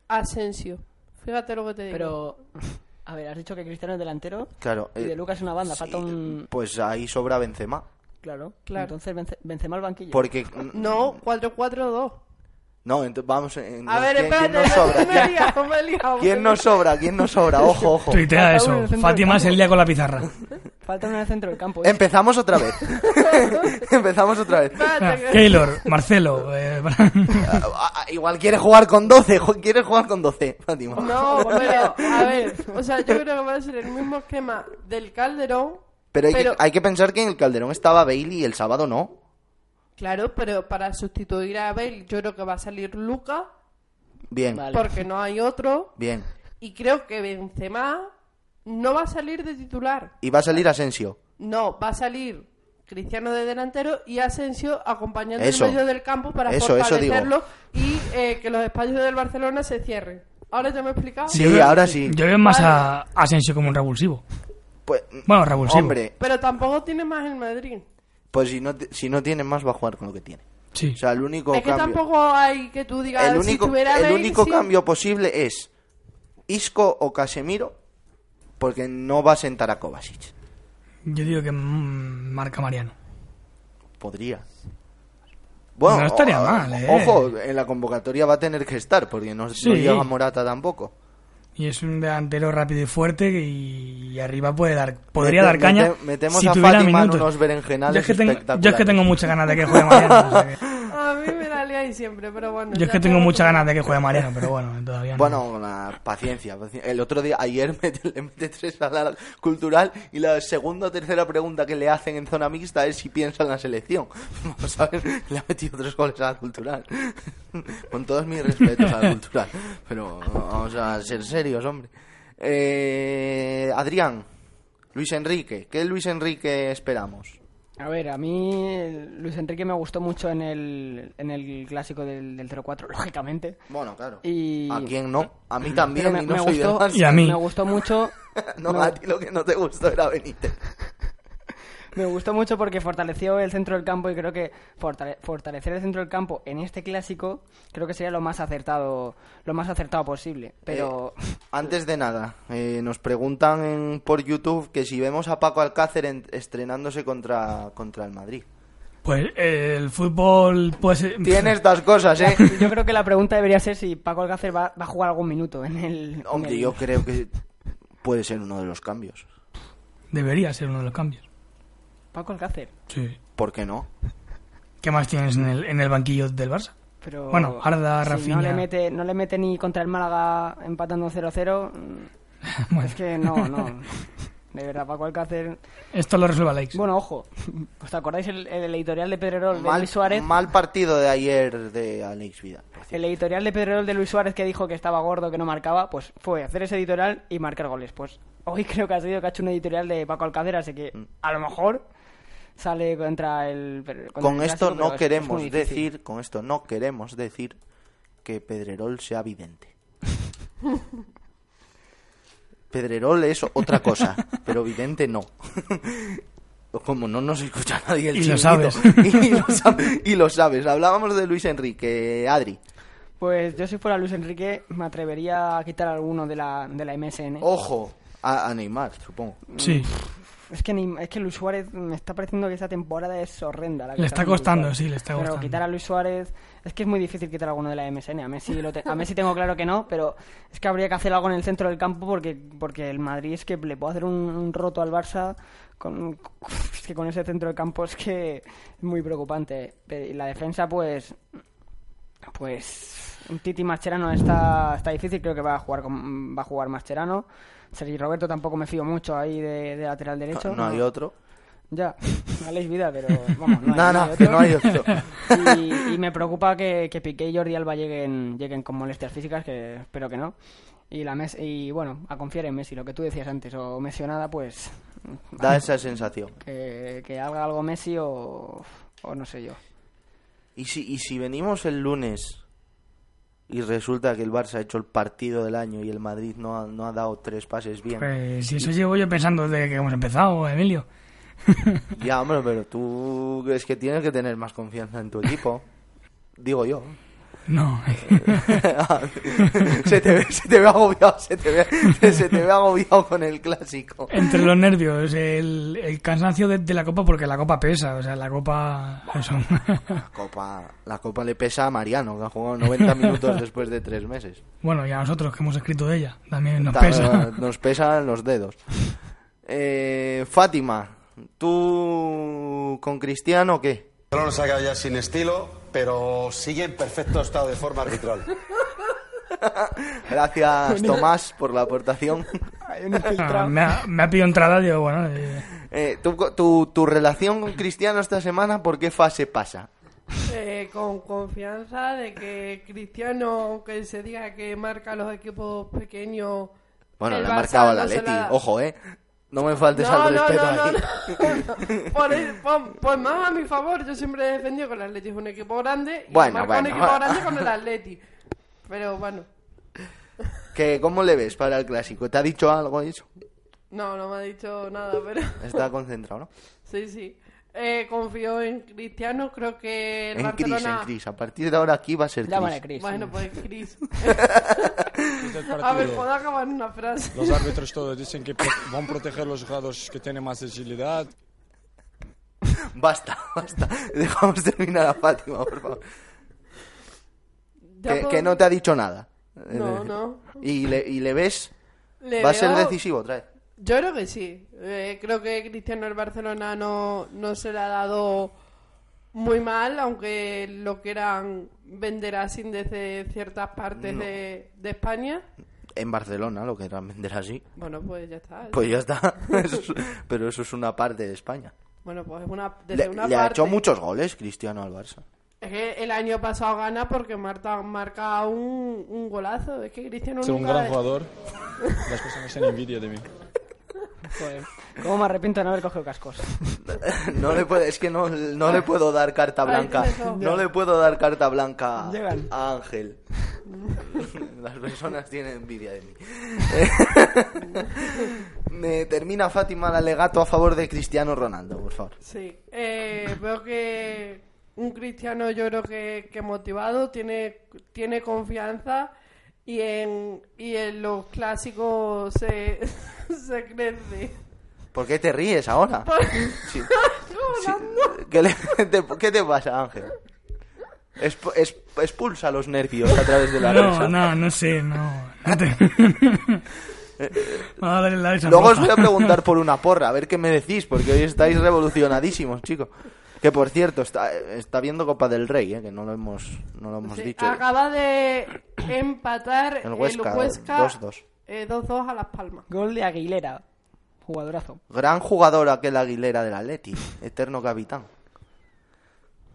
Asensio. Fíjate lo que te digo. Pero, (laughs) a ver, has dicho que Cristiano es delantero Claro, y de eh, Lucas es una banda. sí, falta un. Pues ahí sobra Benzema, Claro, Claro. Entonces vence, Benzema al banquillo. porque No, 4-4-2. no, entonces vamos en- A ver, ¿quién, quién espérate, nos sobra? me he liado, me he liado. ¿Quién nos sobra? ¿Quién nos sobra? Ojo, ojo. Tuitea Falta uno en eso. el Fátima del se lía con la pizarra. (laughs) Falta uno en el centro del campo. ¿eh? Empezamos otra vez. (laughs) Empezamos otra vez. Ah, Keylor, Marcelo. eh, (laughs) Ah, ah, igual quiere jugar con 12, jo- quiere jugar con 12, Fátima. No, pero, a ver, o sea, yo creo que va a ser el mismo esquema del Calderón. Pero hay, pero- Que, hay que pensar que en el Calderón estaba Bailey y el sábado no. Claro, pero para sustituir a Bale, yo creo que va a salir Luca, Bien, Vale. porque no hay otro. bien. Y creo que Benzema no va a salir de titular. Y va a salir Asensio. No, va a salir Cristiano de delantero y Asensio acompañando Eso. el medio del campo para Eso, fortalecerlo y eh, que los espacios del Barcelona se cierren. ¿Ahora ya me he explicado? Sí, yo veo- ahora sí. Yo veo más a Asensio como un revulsivo. Pues, Bueno, revulsivo. hombre, Pero tampoco tiene más el Madrid. pues si no, si no tiene más va a jugar con lo que tiene. Sí. O sea, el único es que cambio, tampoco hay que tú digas el si único, tuviera el Bale, único sí. cambio posible es Isco o Casemiro, porque no va a sentar a Kovacic. Yo digo que mm, marca Mariano. Podría. Bueno, No estaría o- mal, ¿eh? Ojo, en la convocatoria va a tener que estar, porque no, no Sí. llega Morata tampoco. Y es un delantero rápido y fuerte y arriba puede dar, podría Mete- dar caña mete- metemos si a tuviera Fátima en unos berenjenales yo es que tengo, yo es que espectaculares. tengo muchas ganas de que juegue Mariano. o sea que- (laughs) A mí me pero bueno. yo es que tengo muchas ganas de que juegue Mariano, pero bueno, todavía no. Bueno, la paciencia, paci- El otro día, ayer (laughs) mete- le mete tres a la cultural y la segunda o tercera pregunta que le hacen en zona mixta es si piensa en la selección. (laughs) Vamos a ver, le ha metido tres goles a la cultural. (laughs) Con todos mis respetos a la cultural. Pero vamos a ser serios, hombre. Eh, Adrián, Luis Enrique, ¿qué Luis Enrique esperamos? A ver, a mí Luis Enrique me gustó mucho en el, en el clásico del, del 0-4, (laughs) lógicamente. Bueno, claro. Y- ¿A quién no? A mí también, me, y no me soy gustó, del Barça. Y a mí. Me gustó mucho. (laughs) No, me- a ti lo que no te gustó era Benítez. Me gustó mucho porque fortaleció el centro del campo y creo que fortale- fortalecer el centro del campo en este clásico creo que sería lo más acertado, lo más acertado posible. Pero Eh, antes de nada, eh, nos preguntan en- por YouTube que si vemos a Paco Alcácer en- estrenándose contra, contra el Madrid. Pues eh, el fútbol puede ser... Tiene estas cosas, ¿eh? (laughs) yo creo que la pregunta debería ser si Paco Alcácer va, va a jugar algún minuto en el. en Hombre, el- yo creo que puede ser uno de los cambios. Debería ser uno de los cambios. Paco Alcácer. Sí. ¿Por qué no? ¿Qué más tienes en el, en el banquillo del Barça? Pero Bueno, Arda, si Rafinha. no le mete no le mete ni contra el Málaga empatando 0-0 mm, (laughs) Bueno. es que no no de verdad Paco Alcácer Esto lo resuelve Alex. bueno ojo ¿os acordáis el, el editorial de Pedrerol de Mal, Luis Suárez mal partido de ayer de Alex cierto. el editorial de Pedrerol de Luis Suárez que dijo que estaba gordo que no marcaba pues fue hacer ese editorial y marcar goles pues hoy creo que ha sido que ha hecho un editorial de Paco Alcácer así que Mm. a lo mejor sale contra el contra Con el esto Clásico, no es queremos decir, con esto no queremos decir que Pedrerol sea vidente. (laughs) Pedrerol es otra cosa, pero vidente no. (laughs) Como no nos escucha nadie el Y lo sabes. (laughs) y, lo sab- y lo sabes. Hablábamos de Luis Enrique, Adri. Pues yo si fuera Luis Enrique me atrevería a quitar alguno de la, de la MSN. Ojo, a, a Neymar, supongo. Sí, Es que ni- es que Luis Suárez me está pareciendo que esta temporada es horrenda. La que Le está costando, sí, le está Pero costando. quitar a Luis Suárez es que es muy difícil quitar alguno de la MSN. A Messi, lo te- a Messi tengo claro que no, pero es que habría que hacer algo en el centro del campo porque porque el Madrid es que le puede hacer un, un roto al Barça con es que con ese centro del campo es que es muy preocupante. Y la defensa pues pues Titi Mascherano está, está difícil, creo que va a jugar con- va a jugar Mascherano. Sergi Roberto tampoco me fío mucho ahí de, de lateral derecho. No, hay otro. Ya, Alex Vida, pero vamos, no hay, (laughs) No, no hay no, que otro. no hay otro. Y, y me preocupa que, que Piqué y Jordi Alba lleguen, lleguen con molestias físicas, que espero que no. Y, la Mes y bueno, a confiar en Messi, lo que tú decías antes, o Messi o nada, pues Da (laughs) esa sensación. que, que haga algo Messi o, o no sé yo. ¿Y si, y si venimos el lunes y resulta que el Barça ha hecho el partido del año y el Madrid no ha, no ha dado tres pases bien? pues si eso llevo yo pensando desde que hemos empezado, Emilio. (laughs) Ya, hombre, pero tú es que tienes que tener más confianza en tu equipo. (laughs) Digo yo. No, (laughs) se, te ve, se te ve agobiado, se te ve, se te ve agobiado con el clásico. entre los nervios, el, el cansancio de, de la copa, porque la copa pesa, o sea, la copa... Eso. La copa, la copa le pesa a Mariano, que ha jugado 90 minutos después de tres meses. bueno, y a nosotros que hemos escrito de ella, también nos Ta- pesa. (laughs) Nos pesan los dedos. Eh, Fátima, ¿tú con Cristiano qué? Barcelona se ha quedado ya sin estilo, pero sigue en perfecto estado de forma arbitral. (laughs) Gracias, Tomás, por la aportación. Ah, me, ha, me ha pedido entrada, digo, bueno, eh, Eh, ¿tú- tu, tu relación con Cristiano esta semana, ¿por qué fase pasa? Eh, con confianza de que Cristiano, aunque se diga que marca a los equipos pequeños. Bueno, le ha marcado al Atleti, ojo, ¿eh? No me faltes No, al no, respeto no, no, aquí. no. (laughs) Por, el- por- por más a mi favor, yo siempre he defendido que el Atleti es un equipo grande y Bueno, marca bueno. un equipo grande (laughs) con el Atleti. Pero bueno, ¿Qué, ¿Cómo le ves para el clásico? ¿Te ha dicho algo eso? no, no me ha dicho nada, pero (laughs) Está concentrado, ¿no? sí, sí. Eh, confío en Cristiano, creo que el En Cris, en Barcelona... Cris. A partir de ahora aquí va a ser Cris. Bueno, pues Cris. A ver, puedo acabar en una frase. Los árbitros todos dicen que van a proteger los jugadores que tienen más agilidad. Basta, basta. Dejamos terminar a Fátima, por favor. Que, puedo- que no te ha dicho nada. No, no. ¿Y le, y le ves? Le ¿Va a ser decisivo otra vez? Yo creo que sí. Eh, creo que Cristiano el Barcelona no, no se le ha dado muy mal, aunque lo quieran vender así desde ciertas partes de, de España. En Barcelona, lo querrán vender así. Bueno, pues ya está. Pues ya está. (laughs) Pero eso es una parte de España. Bueno, pues una, desde Le, una le ha parte. hecho muchos goles Cristiano al Barça. Es que el año pasado gana porque marca, marca un, un golazo. Es que Cristiano Es un gran jugador. (laughs) Las personas tienen envidia de mí. Joder, ¿Cómo me arrepiento de no haber cogido cascos? No le puede, es que no, no le puedo dar carta blanca. No le puedo dar carta blanca Llegan. a Ángel. (laughs) Las personas tienen envidia de mí. (laughs) Me termina Fátima el alegato a favor de Cristiano Ronaldo, por favor. Sí, eh, veo que un cristiano yo creo que, que motivado, tiene, tiene confianza y en, y en los clásicos se, se crece. ¿Por qué te ríes ahora? Sí. (laughs) Sí. ¿Qué, le- te, qué te pasa, Ángel? Es- expulsa los nervios a través de la (laughs) no, risa. no, no sé, no. (laughs) no te... Vamos a darle la risa Luego os voy a preguntar por una porra, a ver qué me decís, porque hoy estáis revolucionadísimos, chicos. Que por cierto, está, está viendo Copa del Rey, ¿eh? que no lo hemos, no lo hemos Sí, dicho. Acaba de empatar El el Huesca, Huesca, 2-2. Eh, 2-2 a Las Palmas. Gol de Aguilera. Jugadorazo. Gran jugador aquel Aguilera del Atleti, eterno capitán.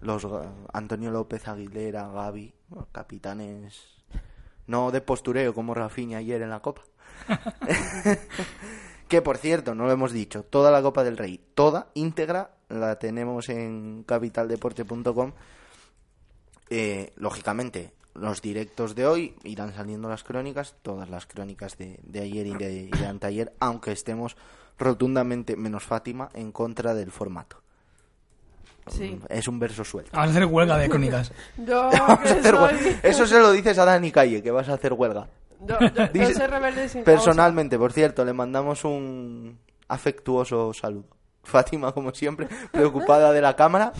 Los Ga- Antonio López Aguilera, Gaby, bueno, capitanes no de postureo como Rafinha ayer en la Copa. (laughs) que por cierto, no lo hemos dicho, toda la Copa del Rey, toda íntegra la tenemos en capitaldeporte.com. Eh, lógicamente, los directos de hoy irán saliendo las crónicas, todas las crónicas de, de ayer y de, y de anteayer, aunque estemos rotundamente, menos Fátima, en contra del formato. Sí. Es un verso suelto. Vamos a hacer huelga de crónicas. Yo Vamos a que hacer Eso se lo dices a Dani Calle, que vas a hacer huelga. Yo, yo- yo Dice- soy rebelde sin causa. Personalmente, por cierto, le mandamos un afectuoso saludo. Fátima, como siempre, preocupada de la cámara.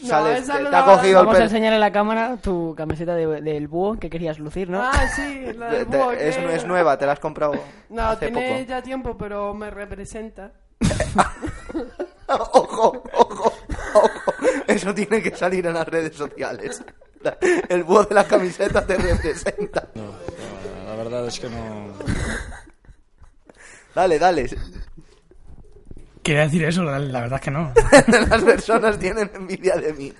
No, Sales- esa te, no te ha cogido el Vamos a pelo. enseñar en la cámara tu camiseta de- del búho que querías lucir, ¿no? Ah, sí, la del Te- búho, es, que- es nueva, te la has comprado No, hace tiene poco. ya tiempo, pero me representa. (laughs) ojo, ojo, ojo. Eso tiene que salir en las redes sociales. La- El búho de la camiseta te representa. No, no, la verdad es que no. Dale, dale. Quería decir eso, la, la verdad es que no. (laughs) Las personas tienen envidia de mí.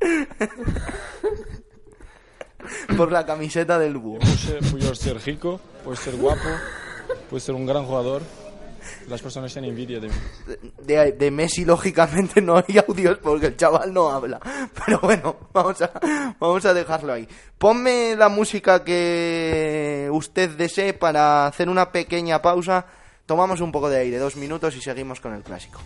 (laughs) Por la camiseta del búho. Puedo ser rico, puedo ser guapo, puedo ser un gran jugador. Las personas tienen envidia de mí. De, de Messi, lógicamente, no hay audios porque el chaval no habla. Pero bueno, vamos a, vamos a dejarlo ahí. Ponme la música que usted desee para hacer una pequeña pausa. Tomamos un poco de aire, dos minutos y seguimos con el clásico.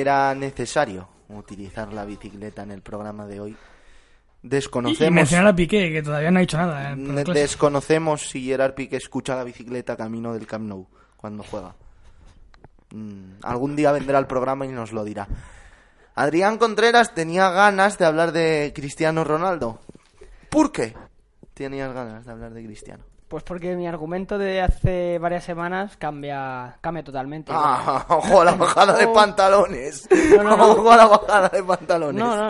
Era necesario utilizar la bicicleta en el programa de hoy. Y, y Desconocemos, mencionar a Piqué, que todavía no ha dicho nada. eh, desconocemos si Gerard Piqué escucha la bicicleta camino del Camp Nou cuando juega. Mm, algún día vendrá al programa y nos lo dirá. Adrián Contreras tenía ganas de hablar de Cristiano Ronaldo. ¿Por qué tenías ganas de hablar de Cristiano? Pues porque mi argumento de hace varias semanas cambia, cambia totalmente. Ah, (laughs) ojo a la bajada de pantalones. No, no, no. Ojo a la bajada de pantalones. No, no,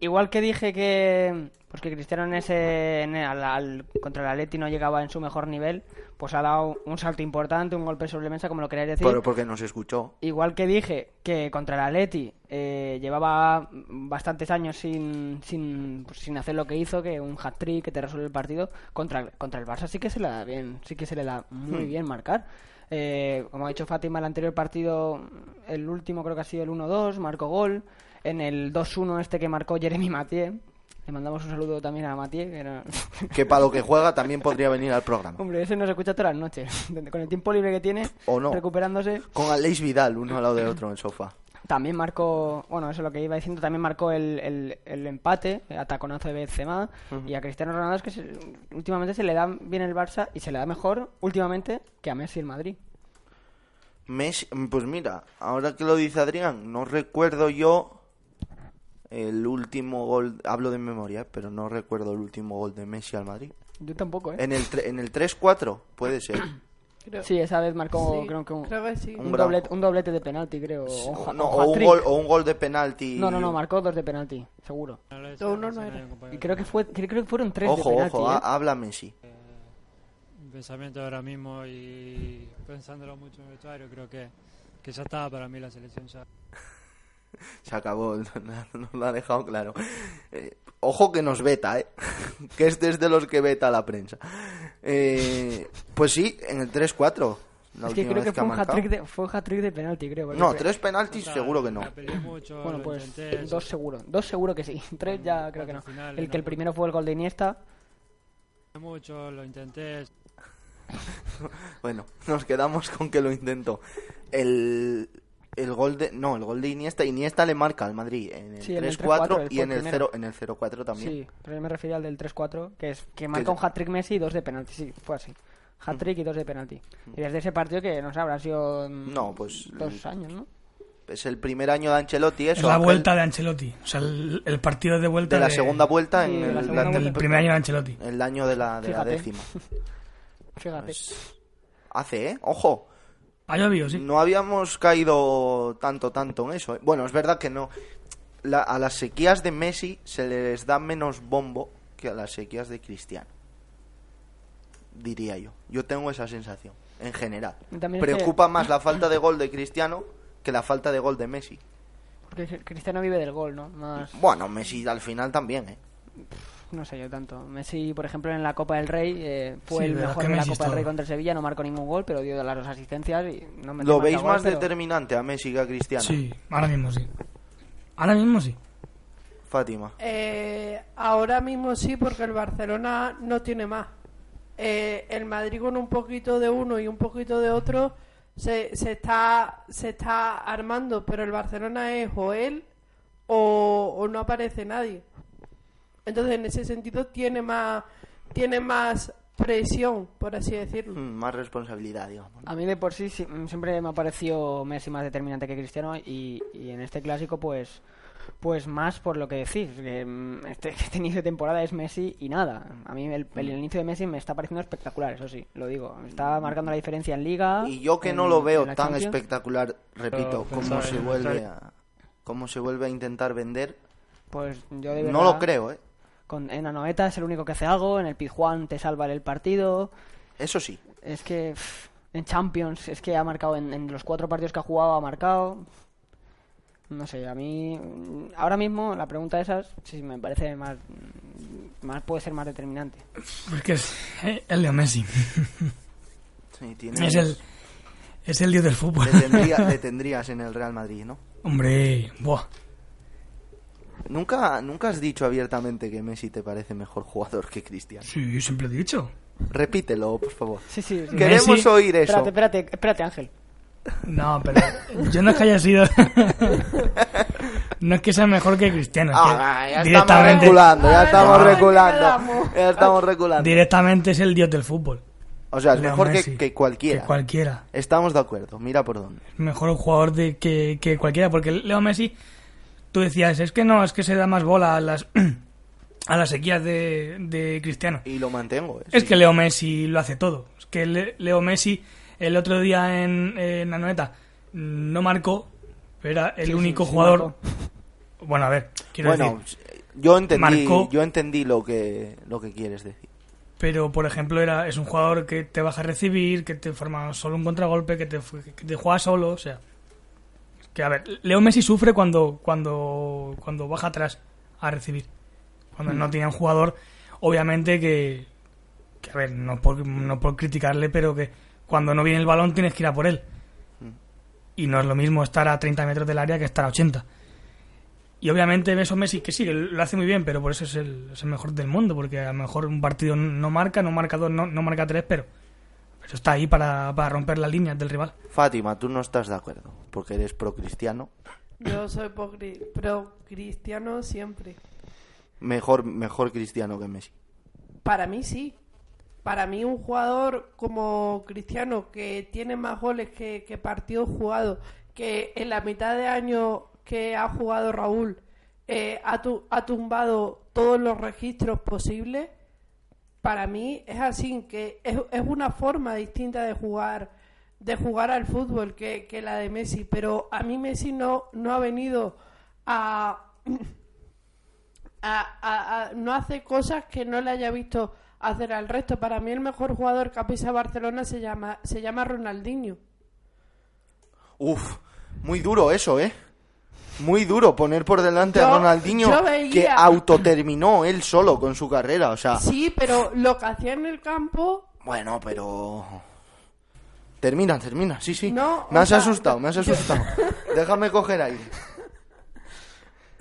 igual que dije que pues que Cristiano en ese en el- al, contra el Atleti no llegaba en su mejor nivel, pues ha dado un salto importante, un golpe sobre la mesa, como lo queráis decir. Pero porque nos escuchó. Igual que dije que contra el Atleti eh, llevaba bastantes años sin, sin, pues, sin hacer lo que hizo, que un hat-trick que te resuelve el partido, contra, contra el Barça sí que se le da bien, sí que se le da muy Hmm. bien marcar. Eh, como ha dicho Fátima, el anterior partido, el último creo que ha sido el 1-2, marcó gol. En el 2-1 este que marcó Jeremy Mathieu, le mandamos un saludo también a Mathieu, que era... (laughs) Que para lo que juega también podría venir al programa. Hombre, ese nos escucha todas las noches. (laughs) Con el tiempo libre que tiene, O no. recuperándose. Con Aleix Vidal, uno al lado del otro en el sofá. También marcó, bueno, eso es lo que iba diciendo, también marcó el, el, el empate, el ataconazo de Benzema, y a Cristiano Ronaldo es que se- últimamente se le da bien el Barça y se le da mejor últimamente que a Messi el Madrid. Messi, pues mira, ahora que lo dice Adrián, no recuerdo yo el último gol, hablo de memoria, pero no recuerdo el último gol de Messi al Madrid. Yo tampoco, ¿eh? En el, tre- en el 3-4, puede ser. (coughs) Creo- Sí, esa vez marcó, Sí, creo que un, creo que sí. un doblete, un doblete de penalti, creo. o, no, o un gol, o un gol de penalti. No, no, no, marcó dos de penalti, seguro. No, no, no era. Y creo que fue, creo que fueron tres Ojo, de penalti, ojo, ¿eh? ha- habla Messi. Mi pensamiento ahora mismo y pensándolo mucho en el vestuario, creo que, que ya estaba para mí la selección ya. (laughs) (laughs) Se acabó, (laughs) nos lo ha dejado claro. Eh, ojo que nos veta, ¿eh? (laughs) que este es de los que veta la prensa. Eh, pues sí, en el 3-4. La Es que creo que fue un hat-trick de, fue un hat-trick de penalti, creo. No, tres penaltis seguro que no. Mucho, Bueno, pues intenté, dos seguro. Dos seguro que sí. Tres ya creo que no. El que el primero fue el gol de Iniesta. mucho, lo intenté, Bueno, nos quedamos con que lo intentó. El, el gol de no, el gol de Iniesta, Iniesta le marca al Madrid en el Sí, en el 3-4 3-4, y en el el primero. 0 en el 0-4 también. Sí, pero yo me refería al del 3-4, que es que marca Que- un hat-trick Messi y dos de penalti. Sí, fue así. Hat-trick y dos de penalti. Y desde ese partido que no sé, habrá sido mm, No, pues dos años, ¿no? es el primer año de Ancelotti Es eso. la Ángel, vuelta de Ancelotti. O sea, el, el partido de vuelta de la segunda vuelta Sí, en de la el, la- vuelta. del primer año de Ancelotti. el año de la, de la décima. (laughs) Fíjate. Pues, hace, ¿eh? Ojo. Ha llovido, sí. No habíamos caído tanto, tanto en eso. ¿eh? Bueno, es verdad que no. La- a las sequías de Messi se les da menos bombo que a las sequías de Cristiano. Diría yo. Yo tengo esa sensación, en general. También que- Preocupa más la falta de gol de Cristiano que la falta de gol de Messi. Porque Cristiano vive del gol, ¿no? Más, Bueno, Messi al final también, ¿eh? No sé yo tanto. Messi, por ejemplo, en la Copa del Rey eh, fue Sí, el mejor de la Copa del Rey contra el Sevilla, no marcó ningún gol, pero dio las dos asistencias y no me ¿Lo veis más determinante a Messi que a Cristiano? Sí, ahora mismo sí. Ahora mismo sí. Fátima. Eh, ahora mismo sí, porque el Barcelona no tiene más. Eh, el Madrid con un poquito de uno y un poquito de otro se, se, está, se está armando, pero el Barcelona es o él o, o no aparece nadie. Entonces, en ese sentido, tiene más, tiene más presión, por así decirlo. Mm, más responsabilidad, digamos. A mí de por sí, sí, mm, siempre me ha parecido Messi más determinante que Cristiano y, y en este clásico pues pues más por lo que decís, que mm, este, (laughs) este inicio de temporada es Messi y nada. A mí el, el inicio de Messi me está pareciendo espectacular, eso sí, lo digo. Me está marcando la diferencia en Liga. Y yo que en- no lo veo tan Champions. espectacular, repito, Pero cómo pensar se vuelve a cómo se vuelve a intentar vender, Pues yo de no lo creo, ¿eh? Con, en Anoeta es el único que hace algo, en el Pizjuán te salva el partido. Eso sí. Es que pff, en Champions es que ha marcado en, en los cuatro partidos que ha jugado ha marcado. No sé, a mí ahora mismo la pregunta de esas sí me parece más más puede ser más determinante. Porque es eh, el Leo Messi. Sí, (laughs) tiene- Es el, es el dios del fútbol. le, tendría- le (laughs) tendrías en el Real Madrid, ¿no? Hombre, buah. Nunca, nunca has dicho abiertamente que Messi te parece mejor jugador que Cristiano. Sí, yo siempre he dicho. Repítelo, por favor. Sí, sí, sí. Queremos Messi- oír eso. Espérate, espérate, espérate, Ángel. No, pero yo no es que haya sido. no es que sea mejor que Cristiano. que Ah, ya estamos directamente, reculando, ya estamos Ay, reculando. Ya estamos reculando. directamente es el dios del fútbol. O sea, es Leo mejor que, que cualquiera. Que cualquiera. Estamos de acuerdo, mira por dónde. Mejor jugador de, que, que cualquiera. Porque Leo Messi, tú decías, es que no, es que se da más bola a las, (clears throat) a las sequías de, de Cristiano. Y lo mantengo. ¿eh? Es Sí. que Leo Messi lo hace todo. Es que Le- Leo Messi el otro día en, en noeta no marcó, pero era el Sí, único sí jugador. marcó. Bueno, a ver, quiero Bueno, decir, yo entendí, marcó- yo entendí lo que, lo que quieres decir. pero por ejemplo era es un jugador que te baja a recibir, que te forma solo un contragolpe, que te, que te juega solo, o sea, que a ver, Leo Messi sufre cuando cuando cuando baja atrás a recibir. Cuando no tiene un jugador, obviamente que, que a ver, no por, no por criticarle, pero que cuando no viene el balón tienes que ir a por él. Y no es lo mismo estar a 30 metros del área que estar a 80. Y obviamente ves a Messi que sí, que lo hace muy bien, pero por eso es el, es el mejor del mundo, porque a lo mejor un partido no marca, no marca dos, no, no marca tres, pero, está ahí para, para romper las líneas del rival. Fátima, tú no estás de acuerdo, porque eres pro cristiano. Yo soy pro, pro cristiano siempre. Mejor, mejor cristiano que Messi. Para mí sí. Para mí un jugador como Cristiano que tiene más goles que, que partidos jugados, que en la mitad de año que ha jugado Raúl eh, ha, tu- ha tumbado todos los registros posibles, para mí es así, que es, es una forma distinta de jugar de jugar al fútbol que, que la de Messi, pero a mí Messi no, no ha venido (clears throat) a a- a- no hace cosas que no le haya visto hacer al resto. Para mí el mejor jugador que ha pisado Barcelona se llama, se llama Ronaldinho. Uf, muy duro eso, ¿eh? Muy duro poner por delante a Yo- Ronaldinho yo veía- que autoterminó él solo con su carrera. O sea, Sí, pero lo que hacía en el campo, bueno, pero... Termina, termina, sí, sí. No, me has sea, asustado, me has yo- asustado. (laughs) Déjame coger aire.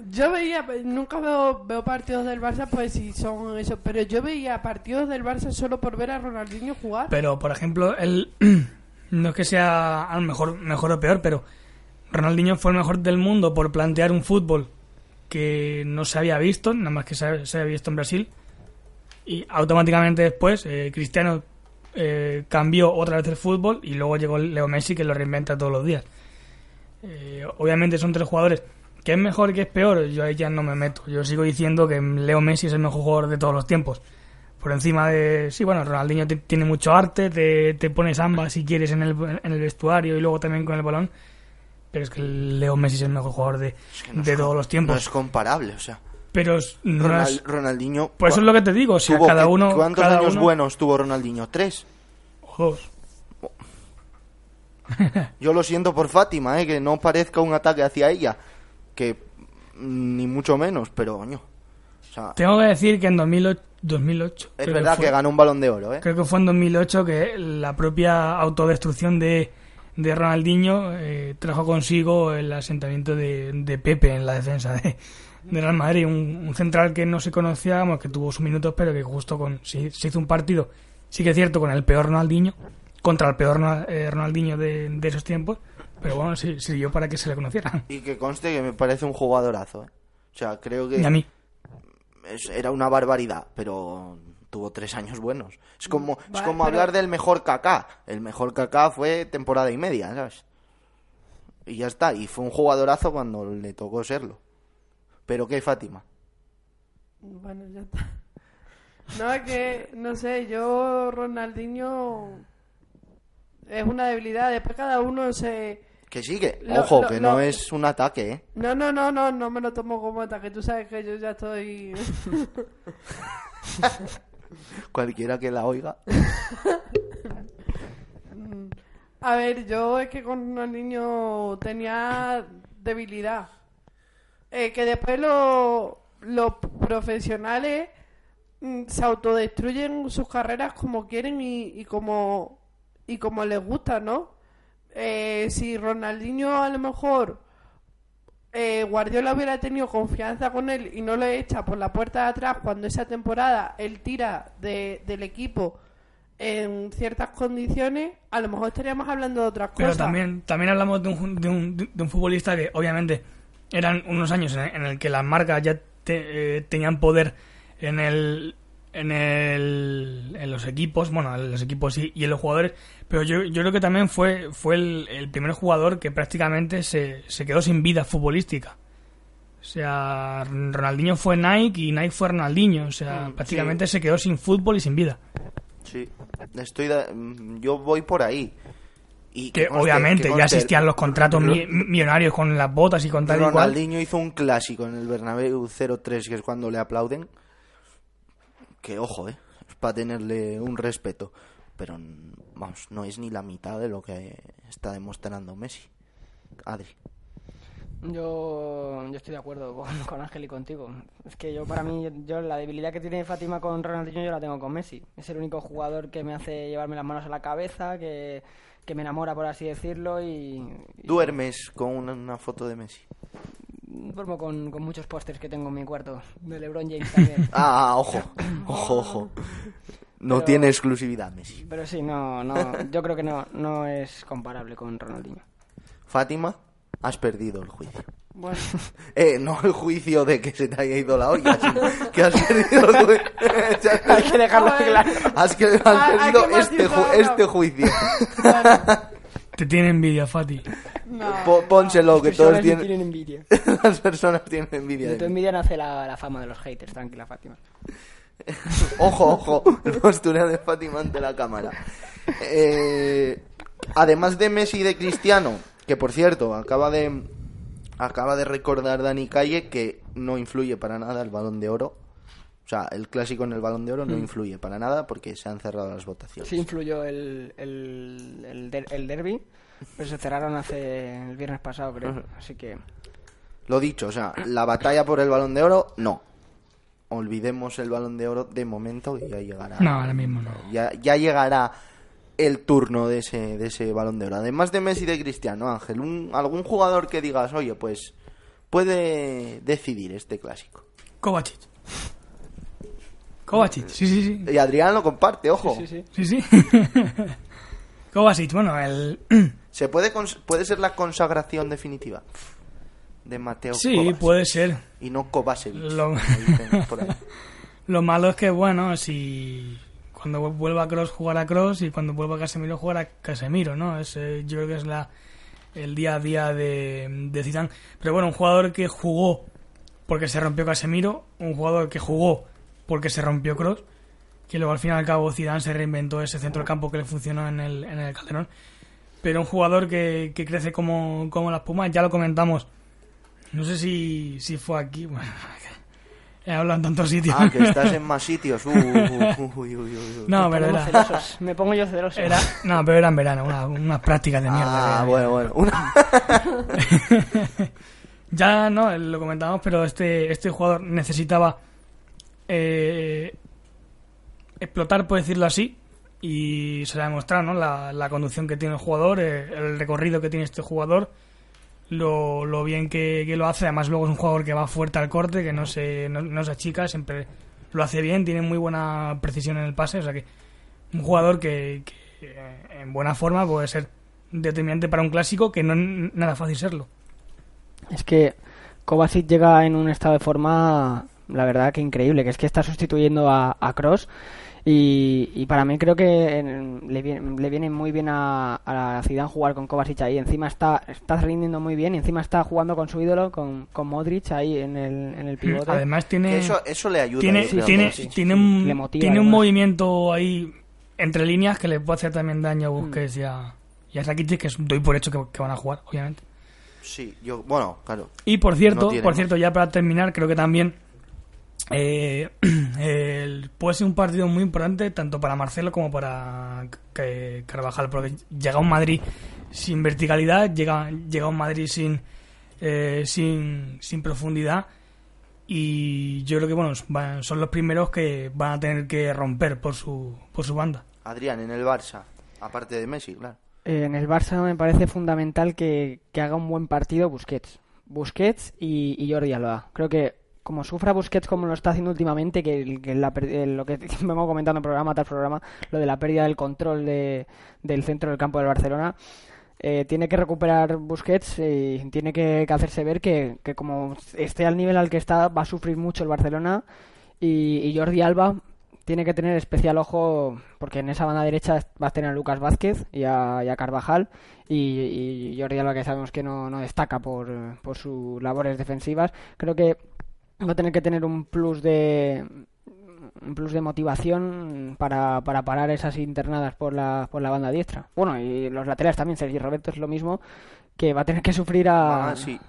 yo veía, nunca veo, veo partidos del Barça, pues si son eso, pero yo veía partidos del Barça solo por ver a Ronaldinho jugar. Pero, por ejemplo, él (clears throat) no es que sea a lo mejor mejor o peor, pero Ronaldinho fue el mejor del mundo por plantear un fútbol que no se había visto, nada más que se, había visto en Brasil. Y automáticamente después, eh, Cristiano eh, cambió otra vez el fútbol y luego llegó Leo Messi que lo reinventa todos los días. Eh, obviamente son tres jugadores. ¿Qué es mejor y qué es peor? Yo ahí ya no me meto. Yo sigo diciendo que Leo Messi es el mejor jugador de todos los tiempos. Por encima de... Sí, bueno, Ronaldinho tiene mucho arte, te, te pones ambas si quieres en el, en el vestuario y luego también con el balón. Pero es que Leo Messi es el mejor jugador de, que no de todos los tiempos. No es comparable, o sea. Pero no Ronald- es- Ronaldinho... Pues eso es lo que te digo, o sea, tuvo cada que- uno... ¿Cuántos cada años uno- buenos tuvo Ronaldinho? ¿Tres? o dos. (laughs) Yo lo siento por Fátima, ¿eh? que no parezca un ataque hacia ella, que mm, ni mucho menos, pero coño. O sea, Tengo que decir que en 2008... 2008 es verdad fue- que ganó un balón de oro, ¿eh? Creo que fue en 2008 que la propia autodestrucción de, de Ronaldinho eh, trajo consigo el asentamiento de, de Pepe en la defensa de, de Real Madrid. Un, un central que no se conocía, que tuvo sus minutos, pero que justo con se, se hizo un partido, sí que es cierto, con el peor Ronaldinho, contra el peor eh, Ronaldinho de, de esos tiempos, pero bueno, sí- sirvió para que se le conociera. Y que conste que me parece un jugadorazo, ¿eh? O sea, creo que Y a mí. era una barbaridad, pero tuvo tres años buenos. Es como, es como pero- hablar del mejor Kaká. El mejor Kaká fue temporada y media, ¿sabes? Y ya está, y fue un jugadorazo cuando le tocó serlo. Pero qué, Fátima. Bueno, ya está. No, es que, no sé, yo Ronaldinho es una debilidad. Después cada uno se... Que sí, que, Lo- ojo, lo- que lo- no es un ataque, ¿eh? No, no, no, no, no me lo tomo como ataque. Tú sabes que yo ya estoy... (laughs) (laughs) Cualquiera que la oiga. (laughs) A ver, yo es que con Ronaldinho tenía debilidad. Eh, que después lo- los profesionales mm, se autodestruyen sus carreras como quieren y, y como y como les gusta, ¿no? Eh, si Ronaldinho a lo mejor eh, Guardiola hubiera tenido confianza con él y no le echa por la puerta de atrás cuando esa temporada él tira de- del equipo en ciertas condiciones, a lo mejor estaríamos hablando de otras Pero cosas. también, también hablamos de un, de, un, de un futbolista que obviamente eran unos años en, en el que las marcas ya te- eh, tenían poder en el, en, el, en los equipos, bueno, en los equipos y, y en los jugadores, pero yo, yo creo que también fue, fue el, el primer jugador que prácticamente se, se quedó sin vida futbolística. O sea, Ronaldinho fue Nike y Nike fue Ronaldinho. O sea, Mm, prácticamente se quedó sin fútbol y sin vida. Sí, estoy de- yo voy por ahí. Y Que conste- obviamente que ya existían los contratos mi- millonarios con las botas y con tal y cual. Ronaldinho hizo un clásico en el Bernabéu 0-3, que es cuando le aplauden. Que ojo, eh, es para tenerle un respeto. Pero vamos, no es ni la mitad de lo que está demostrando Messi. Adri. Yo, yo estoy de acuerdo con, (laughs) con Ángel y contigo. Es que yo, para mí, yo la debilidad que tiene Fátima con Ronaldinho yo la tengo con Messi. Es el único jugador que me hace llevarme las manos a la cabeza, que, que me enamora, por así decirlo, y, y Duermes con una, una foto de Messi. Duermo con, con muchos pósters que tengo en mi cuarto, de LeBron James (laughs) también. Ah, ah, ojo, (laughs) ojo, ojo. No Pero- tiene exclusividad Messi. Pero sí, no, no, yo creo que no, no es comparable con Ronaldinho. Fátima, has perdido el juicio. Bueno, (laughs) Eh, no el juicio de que se te haya ido la olla, sino que has perdido el juicio. Hay que dejarlo claro. Has, que, has perdido este, ju- este juicio. Te tiene envidia, Fati. no. (laughs) Pónselo, que todos tienen... tienen envidia. (laughs) Las personas tienen envidia De tu envidia nace la, la fama de los haters, tranquila, Fátima. (laughs) Ojo, ojo, el postureo de Fátima ante la cámara. Eh, además de Messi y de Cristiano, que por cierto, acaba de acaba de recordar Dani Calle que no influye para nada el balón de oro. O sea, el clásico en el balón de oro no influye para nada porque se han cerrado las votaciones. Sí influyó el, el, el, der- el derby, pero se cerraron hace el viernes pasado, creo. Así que Lo dicho, o sea, la batalla por el balón de oro, no. Olvidemos el balón de oro de momento y ya llegará. No, ahora mismo no. Ya, ya llegará el turno de ese, de ese balón de oro. Además de Messi y de Cristiano, Ángel, un, algún jugador que digas, oye, pues puede decidir este clásico. Kovacic. Kovacic, sí, sí, sí. Y Adrián lo comparte, ojo. sí, sí. Sí, sí. (laughs) Kovacic, bueno, el... (clears throat) ¿Se puede, puede ser la consagración definitiva de Mateo Sí, Kovacic? puede ser. Y no Kovacevic, Lo- como (laughs) dicen por ahí. Lo malo es que, bueno, si cuando vuelva Cross jugará Cross y cuando vuelva Casemiro jugará Casemiro, ¿no? Es, eh, yo creo que es la el día a día de, de Zidane. Pero bueno, un jugador que jugó porque se rompió Casemiro, un jugador que jugó porque se rompió Cross, que luego al fin y al cabo Zidane se reinventó ese centro del campo que le funcionó en el, en el Calderón. Pero un jugador que, que crece como, como la espuma, ya lo comentamos. No sé si, si fue aquí. (laughs) Bueno, he hablado en tantos sitios. Ah, que estás en más sitios. (laughs) Uh, uh, uy, uy, uy, uy. No, Me pero pongo era, celosos. Me pongo yo celoso. era- no, pero era en verano, una- unas prácticas de mierda. Ah, bueno, bueno. Una- (laughs) Ya no, lo comentamos, pero este, este jugador necesitaba eh, explotar, por decirlo así, y se le ha demostrado ¿no? la, conducción que tiene el jugador, eh, el recorrido que tiene este jugador, lo, bien que, lo hace. Además, luego es un jugador que va fuerte al corte, que no se, no se achica, siempre lo hace bien, tiene muy buena precisión en el pase, o sea que un jugador que, que, eh, en buena forma puede ser determinante para un clásico que no es nada fácil serlo. Es que Kovacic llega en un estado de forma, la verdad que increíble, que es que está sustituyendo a, a Cross y, y para mí creo que en- le, viene, le viene muy bien a, a la Zidane jugar con Kovacic ahí. Encima está, está rindiendo muy bien y encima está jugando con su ídolo, con, con Modric ahí en el, en el pivote. Además tiene Eso, eso le ayuda. tiene creo, tiene. Sí. tiene un Le motiva, tiene un además. movimiento ahí entre líneas que le puede hacer también daño a Busquets y a, y a Rakitic, que doy por hecho que, que van a jugar, obviamente. Sí, yo, bueno, claro. Y por cierto, No por cierto, ya para terminar, creo que también eh, (clears throat) el- puede ser un partido muy importante tanto para Marcelo como para Carvajal, porque llega un Madrid sin verticalidad, llega, llega un Madrid sin, eh, sin, sin profundidad y yo creo que bueno van- son los primeros que van a tener que romper por su, por su banda. Adrián, en el Barça, aparte de Messi, claro. Eh, En el Barça me parece fundamental que, que haga un buen partido Busquets. Busquets y, y Jordi Alba. Creo que como sufra Busquets como lo está haciendo últimamente, que, que la lo que (laughs) vengo comentando programa tras programa, lo de la pérdida del control de, del centro del campo del Barcelona, eh, tiene que recuperar Busquets y tiene que, hacerse ver que, que como esté al nivel al que está, va a sufrir mucho el Barcelona y, Jordi Alba tiene que tener especial ojo porque en esa banda derecha va a tener a Lucas Vázquez y a, y a Carvajal y, y Jordi Alba que sabemos que no, no destaca por, por sus labores defensivas. Creo que va a tener que tener un plus de un plus de motivación para, para parar esas internadas por la, por la banda diestra. Bueno, y los laterales también, Sergi Roberto es lo mismo, que va a tener que sufrir a... Ah, sí.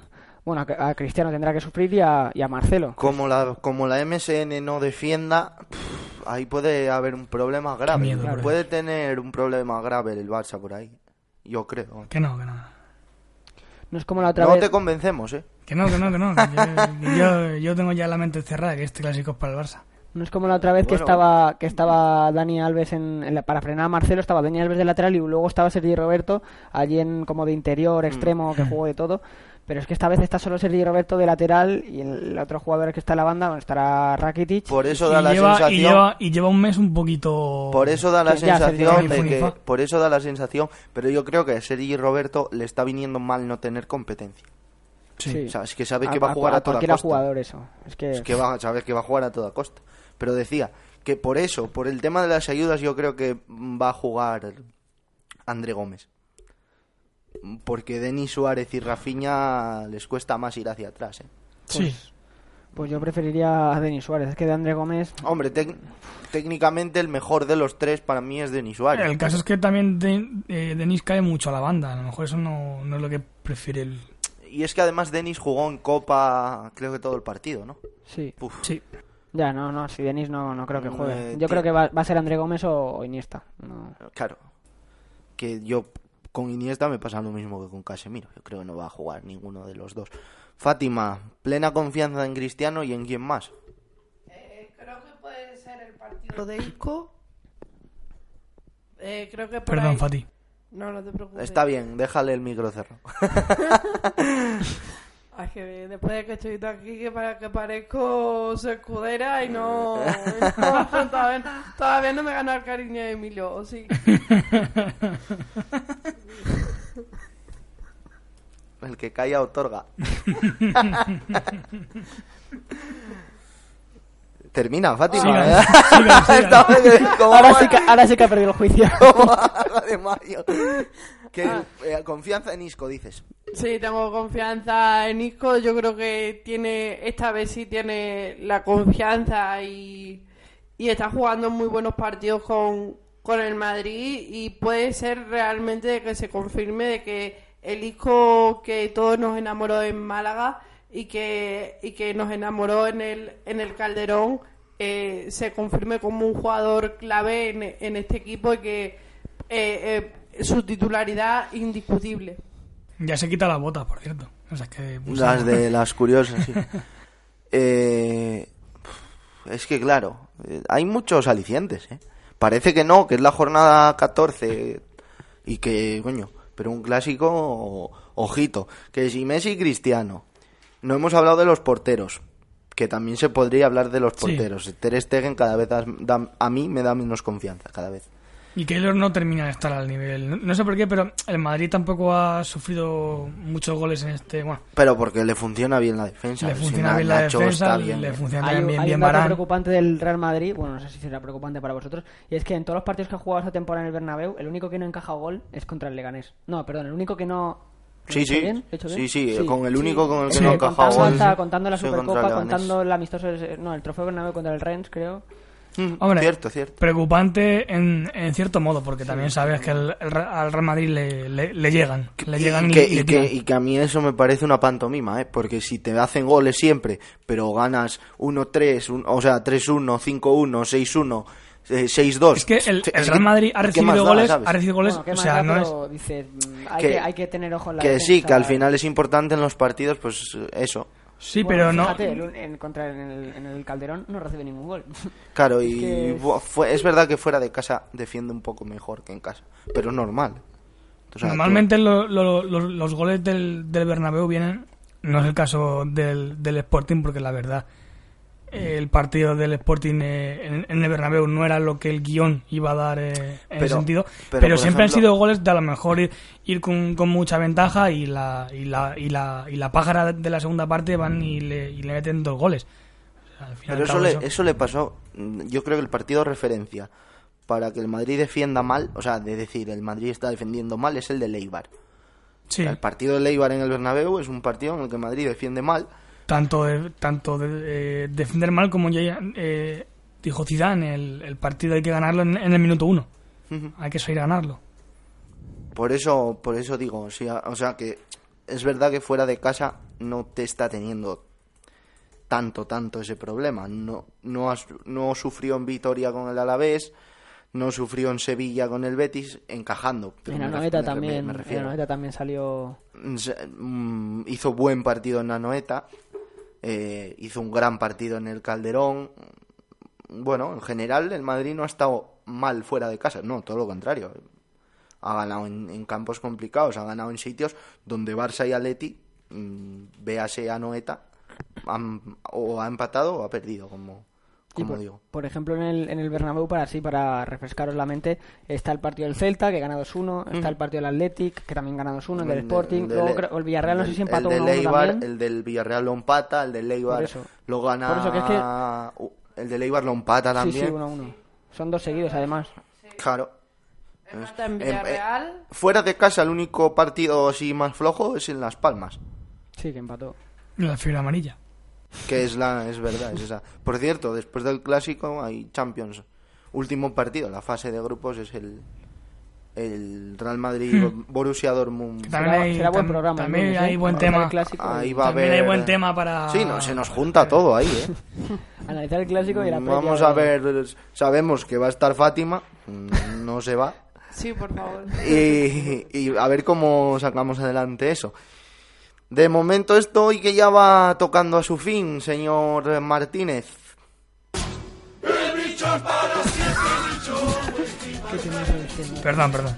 Bueno, a, a Cristiano tendrá que sufrir y a, y a Marcelo. Como la, como la MSN no defienda, pff, ahí puede haber un problema grave. miedo, Claro. Puede tener un problema grave el Barça por ahí. Yo creo. Que no, que no. No es como la otra No vez... te convencemos, ¿eh? Que no, que no, que no. que yo, que yo, yo tengo ya la mente cerrada que este clásico es para el Barça. No es como la otra vez que Bueno. estaba que estaba Dani Alves en, en la- para frenar a Marcelo, estaba Dani Alves de lateral y luego estaba Sergi Roberto allí en como de Mm. interior, extremo, que jugó de todo. Pero es que esta vez está solo Sergi Roberto de lateral y el otro jugador que está en la banda bueno, estará Rakitic. Por eso da Y la lleva, sensación. y, lleva, y lleva un mes un poquito... Por eso da la Que sensación de que, por eso da la sensación, pero yo creo que a Sergi Roberto le está viniendo mal no tener competencia. Sí. Sabes que sabe que va a jugar a, toda cualquier costa. jugador eso. Es que, Es que va, sabes que va a jugar a toda costa. Pero decía que por eso, por el tema de las ayudas, yo creo que va a jugar André Gómez. Porque Denis Suárez y Rafinha les cuesta más ir hacia atrás. ¿eh? Sí. pues yo preferiría a Denis Suárez. Es que de André Gómez Hombre, técnicamente el mejor de los tres para mí es Denis Suárez. El caso es que también de- eh, Denis cae mucho a la banda. A lo mejor eso no, no es lo que prefiere el... Y es que además Denis jugó en Copa, creo que todo el partido, ¿no? sí. Uf. Sí. Ya, no, no, si Denis no, no creo que juegue. Eh, Yo creo que va, va a ser André Gómez o, o Iniesta. No. Claro. Que yo con Iniesta me pasa lo mismo que con Casemiro. Yo creo que no va a jugar ninguno de los dos. Fátima, plena confianza en Cristiano y en quién más. Eh, creo que puede ser el partido de Isco. Eh, creo que por Perdón, ahí- Fati. No, no te preocupes. Está bien, déjale el micro cerrado. (laughs) Ay, que después de que estoy aquí, que, para, que parezco su escudera y (laughs) no, todavía, todavía no me gana el cariño de Emilio, ¿o sí? El que calla otorga. (laughs) Termina, Fátima. Sigan, ¿eh? sigan, (laughs) sigan. Ahora sí, que, ahora sí que ha perdido el juicio. como agua de mayo. Que, eh, confianza en Isco, dices. Sí, tengo confianza en Isco. Yo creo que tiene, esta vez sí tiene la confianza y, y está jugando muy buenos partidos con, con el Madrid y puede ser realmente que se confirme de que el Isco que todos nos enamoró en Málaga y que, y que nos enamoró en el, en el Calderón eh, se confirme como un jugador clave en, en este equipo y que eh, eh, su titularidad indiscutible. Ya se quita las botas, por cierto. O sea, que Las de las curiosas, sí. (laughs) Eh, es que claro, hay muchos alicientes, ¿eh? Parece que no, que es la jornada 14 y que, coño, pero un clásico, ojito, que si Messi y Cristiano. No hemos hablado de los porteros, que también se podría hablar de los Sí. porteros. Ter Stegen cada vez da- da- a mí me da menos confianza, cada vez. Y Keylor no termina de estar al nivel. No, no sé por qué, pero el Madrid tampoco ha sufrido muchos goles en este. Bueno, Pero porque le funciona bien la defensa. le Si funciona bien la Nacho defensa, está bien. le funciona Hay, bien, hay bien un dato preocupante del Real Madrid, bueno, no sé si será preocupante para vosotros, y es que en todos los partidos que ha jugado esta temporada en el Bernabéu, el único que no ha encajado gol es contra el Leganés. No, perdón, el único que no... ¿Lo Sí, sí. bien? ¿Lo he hecho bien? Sí, sí, con el único con el que Sí, no ha encajado contando, hasta- contando la Sí, Supercopa, contando el amistoso, no, el trofeo Bernabéu contra el Rennes, creo. Mm, Hombre, cierto, cierto. Preocupante en, en cierto modo, porque también sabes que el- el al Real Madrid le, le- le llegan. Le llegan y, que, y le y que- y que a mí eso me parece una pantomima, ¿eh? Porque si te hacen goles siempre, pero ganas 1-3, un- o sea, 3-1, 5-1, 6-1, eh, 6-2. Es que el, el Real Madrid ha ¿qué recibido da, goles, sabes? ha recibido goles, Bueno, o sea, da, no es... dices, mm, hay, Que- que, hay que tener ojo en la Que sí, defensa. que al final es importante en los partidos, pues eso. Sí, Bueno, pero no... Fíjate, el- en, contra, en, el, en el Calderón no recibe ningún gol. (laughs) Claro, Es y que es- fue- es verdad que fuera de casa defiende un poco mejor que en casa, pero es normal. O sea, Normalmente lo- lo- lo- los goles del, del Bernabéu vienen, no es el caso del, del Sporting, porque la verdad, el partido del Sporting eh, en, el Bernabéu no era lo que el guion iba a dar eh, en Pero- ese sentido, pero, siempre han sido goles de a lo mejor ir, ir con, con mucha ventaja y la, y, la, y, la, y la pájara de la segunda parte van y le, y le meten dos goles. O Al Pero eso le, eso- eso le pasó, mm, yo creo que el partido referencia para que el Madrid defienda mal, o sea, de decir el Madrid está defendiendo mal, es el de Leibar. Sí, El partido de Leibar en el Bernabéu es un partido en el que Madrid defiende mal. Tanto, de- tanto de, eh, defender mal como ya eh, dijo Zidane, el, el partido hay que ganarlo en, en el minuto uno. Hay que salir a ganarlo. Por eso, por eso digo, o sea que es verdad que fuera de casa no te está teniendo tanto, tanto ese problema. No, no, has- no sufrió en Vitoria con el Alavés, no sufrió en Sevilla con el Betis, encajando. pero En me Anoeta me- también, me en refiero. Anoeta también salió... Se- mm, hizo buen partido en Anoeta, eh, hizo un gran partido en el Calderón. Bueno, en general el Madrid no ha estado mal fuera de casa, no, todo lo contrario. Ha ganado en, campos complicados, ha ganado en sitios donde Barça y Atleti, mm, véase Anoeta, han, o ha empatado o ha perdido, como, como por, digo. por ejemplo, en el, en el Bernabéu, para así, para refrescaros la mente, está el partido del Celta, que gana 2-1, está el partido del Athletic, que también gana 2-1, el del El de- Sporting, el de luego creo- el Villarreal no sé si el empató de 1-1 Leibar, también. El del Villarreal lo empata, el de Leibar lo gana. Por eso que es que- El de Leibar lo empata Sí, sí, también. 1-1. Son dos seguidos, además. Claro. Empata en Em- eh, Villarreal. fuera de casa, el único partido así más flojo es en Las Palmas. Sí, que empató. La fibra amarilla. Que es la, es verdad, es esa. Por cierto, después del clásico hay Champions. Último partido, la fase de grupos es el el Real Madrid Borussia Dortmund. Hmm. También Será- hay, será buen programa También lunes, hay buen tema. clásico Ahí va a haber hay buen tema para. Sí, no, se nos junta todo ahí, ¿eh? (laughs) Analizar el clásico y la Vamos de- a ver, sabemos que va a estar Fátima, no se va. Sí, por favor. y, y a ver cómo sacamos adelante eso. De momento esto y que ya va tocando a su fin, señor Martínez. Perdón, perdón.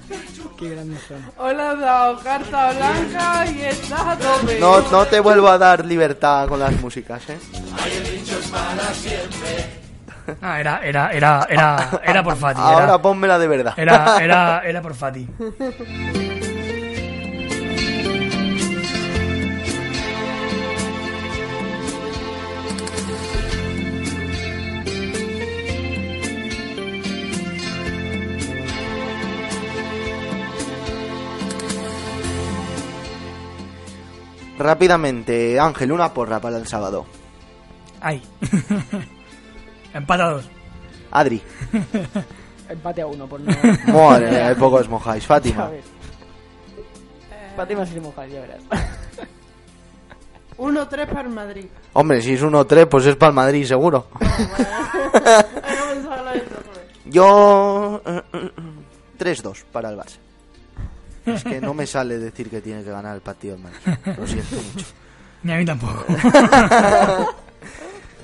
Has dado carta blanca y estás a tope. No, no te vuelvo a dar libertad con las músicas, ¿eh? Ah, era, era, era, era, era por (laughs) Fati. Ahora Era, pónmela de verdad. era, era, era por Fati. (laughs) Rápidamente, Ángel, una porra para el sábado. Ay. (laughs) Empatados. Adri, (laughs) Empate a uno, por no... madre mía, de poco os mojáis. Fátima, ¿Sabes? Fátima si se moja, ya verás. 1-3 para el Madrid. hombre, si es 1-3, pues es para el Madrid, seguro. (laughs) Hay. Yo. eh, eh, 3-2 para el Barça. Es que no me sale decir que tiene que ganar el partido. Lo siento mucho. Ni a mí tampoco. (laughs)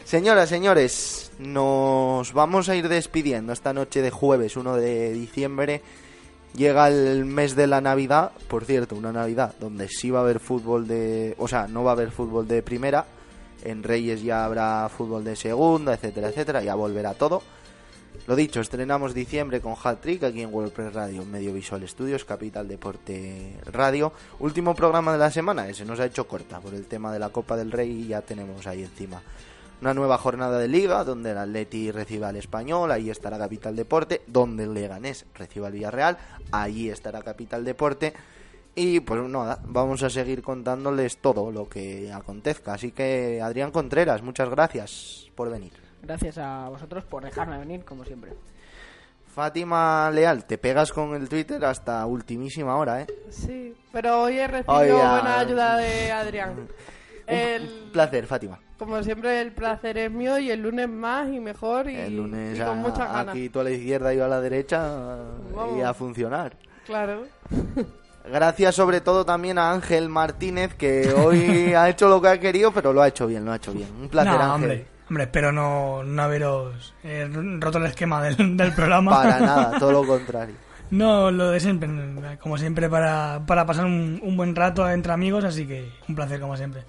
Señoras, señores, nos vamos a ir despidiendo esta noche de jueves 1 de diciembre. Llega el mes de la Navidad, por cierto, una Navidad donde sí va a haber fútbol de... O sea, no va a haber fútbol de primera. En Reyes ya habrá fútbol de segunda, etcétera, etcétera. Ya volverá todo. Lo dicho, estrenamos diciembre con Hat Trick aquí en WordPress Radio, Medio Visual Studios, Capital Deporte Radio. Último programa de la semana, que se nos ha hecho corta por el tema de la Copa del Rey y ya tenemos ahí encima una nueva jornada de liga donde el Atleti recibe al Español, ahí estará Capital Deporte, donde el Leganés recibe al Villarreal, allí estará Capital Deporte. Y pues nada, vamos a seguir contándoles todo lo que acontezca. Así que Adrián Contreras, muchas gracias por venir. Gracias a vosotros por dejarme venir, como siempre. Fátima Leal, te pegas con el Twitter hasta ultimísima hora, ¿eh? Sí, pero hoy he recibido buena ayuda de Adrián. (laughs) El, Un placer, Fátima. como siempre, el placer es mío y el lunes más y mejor y, El lunes y con a- muchas ganas. aquí tú a la izquierda y yo a la derecha y a funcionar. Claro. Gracias sobre todo también a Ángel Martínez que hoy (laughs) ha hecho lo que ha querido, pero lo ha hecho bien, lo ha hecho bien. Un placer, no, Ángel. hombre. Hombre, espero no, no haberos eh, roto el esquema del, (laughs) del programa. Para nada, (laughs) todo lo contrario. No, lo de siempre. Como siempre, para, para pasar un, un buen rato entre amigos, así que un placer como siempre.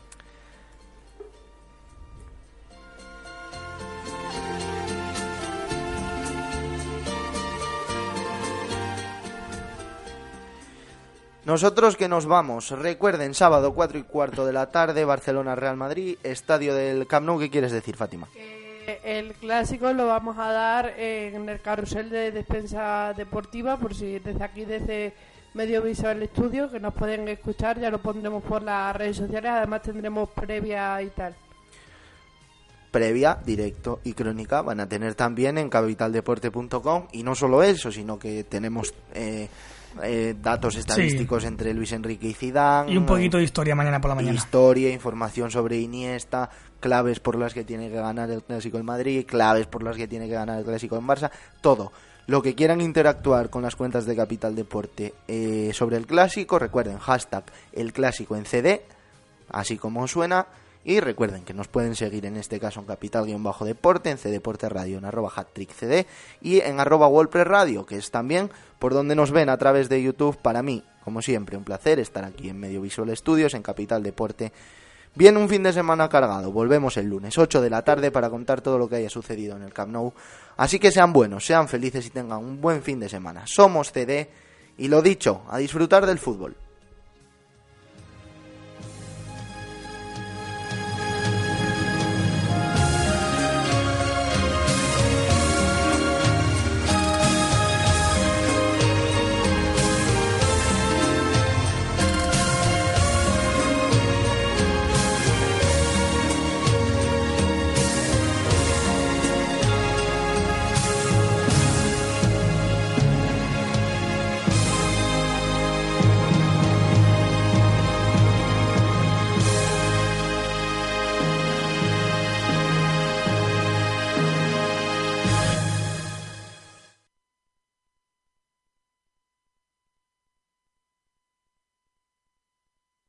Nosotros que nos vamos, recuerden, sábado 4 y cuarto de la tarde, Barcelona-Real Madrid, estadio del Camp Nou. ¿Qué quieres decir, Fátima? Eh, El clásico lo vamos a dar en el carrusel de despensa deportiva, por si desde aquí, desde Medio Visual Estudio, que nos pueden escuchar, ya lo pondremos por las redes sociales, además tendremos previa y tal. previa, directo y crónica van a tener también en capitaldeporte.com y no solo eso, sino que tenemos eh, eh, datos estadísticos entre Luis Enrique y Zidane Y un poquito de historia mañana por la mañana. historia, información sobre Iniesta, claves por las que tiene que ganar el Clásico en Madrid, claves por las que tiene que ganar el Clásico en Barça, todo. Lo que quieran interactuar con las cuentas de Capital Deporte eh, sobre el Clásico, recuerden, hashtag el Clásico en CD, así como suena. Y recuerden que nos pueden seguir en este caso en Capital-Deporte, en Cdeporte Radio, en arroba CD y en arroba Wordpress Radio, que es también por donde nos ven a través de YouTube. Para mí, como siempre, un placer estar aquí en Medio Visual Studios, en Capital Deporte. Viene un fin de semana cargado, volvemos el lunes 8 de la tarde para contar todo lo que haya sucedido en el Camp Nou. Así que sean buenos, sean felices y tengan un buen fin de semana. Somos CD y lo dicho, a disfrutar del fútbol.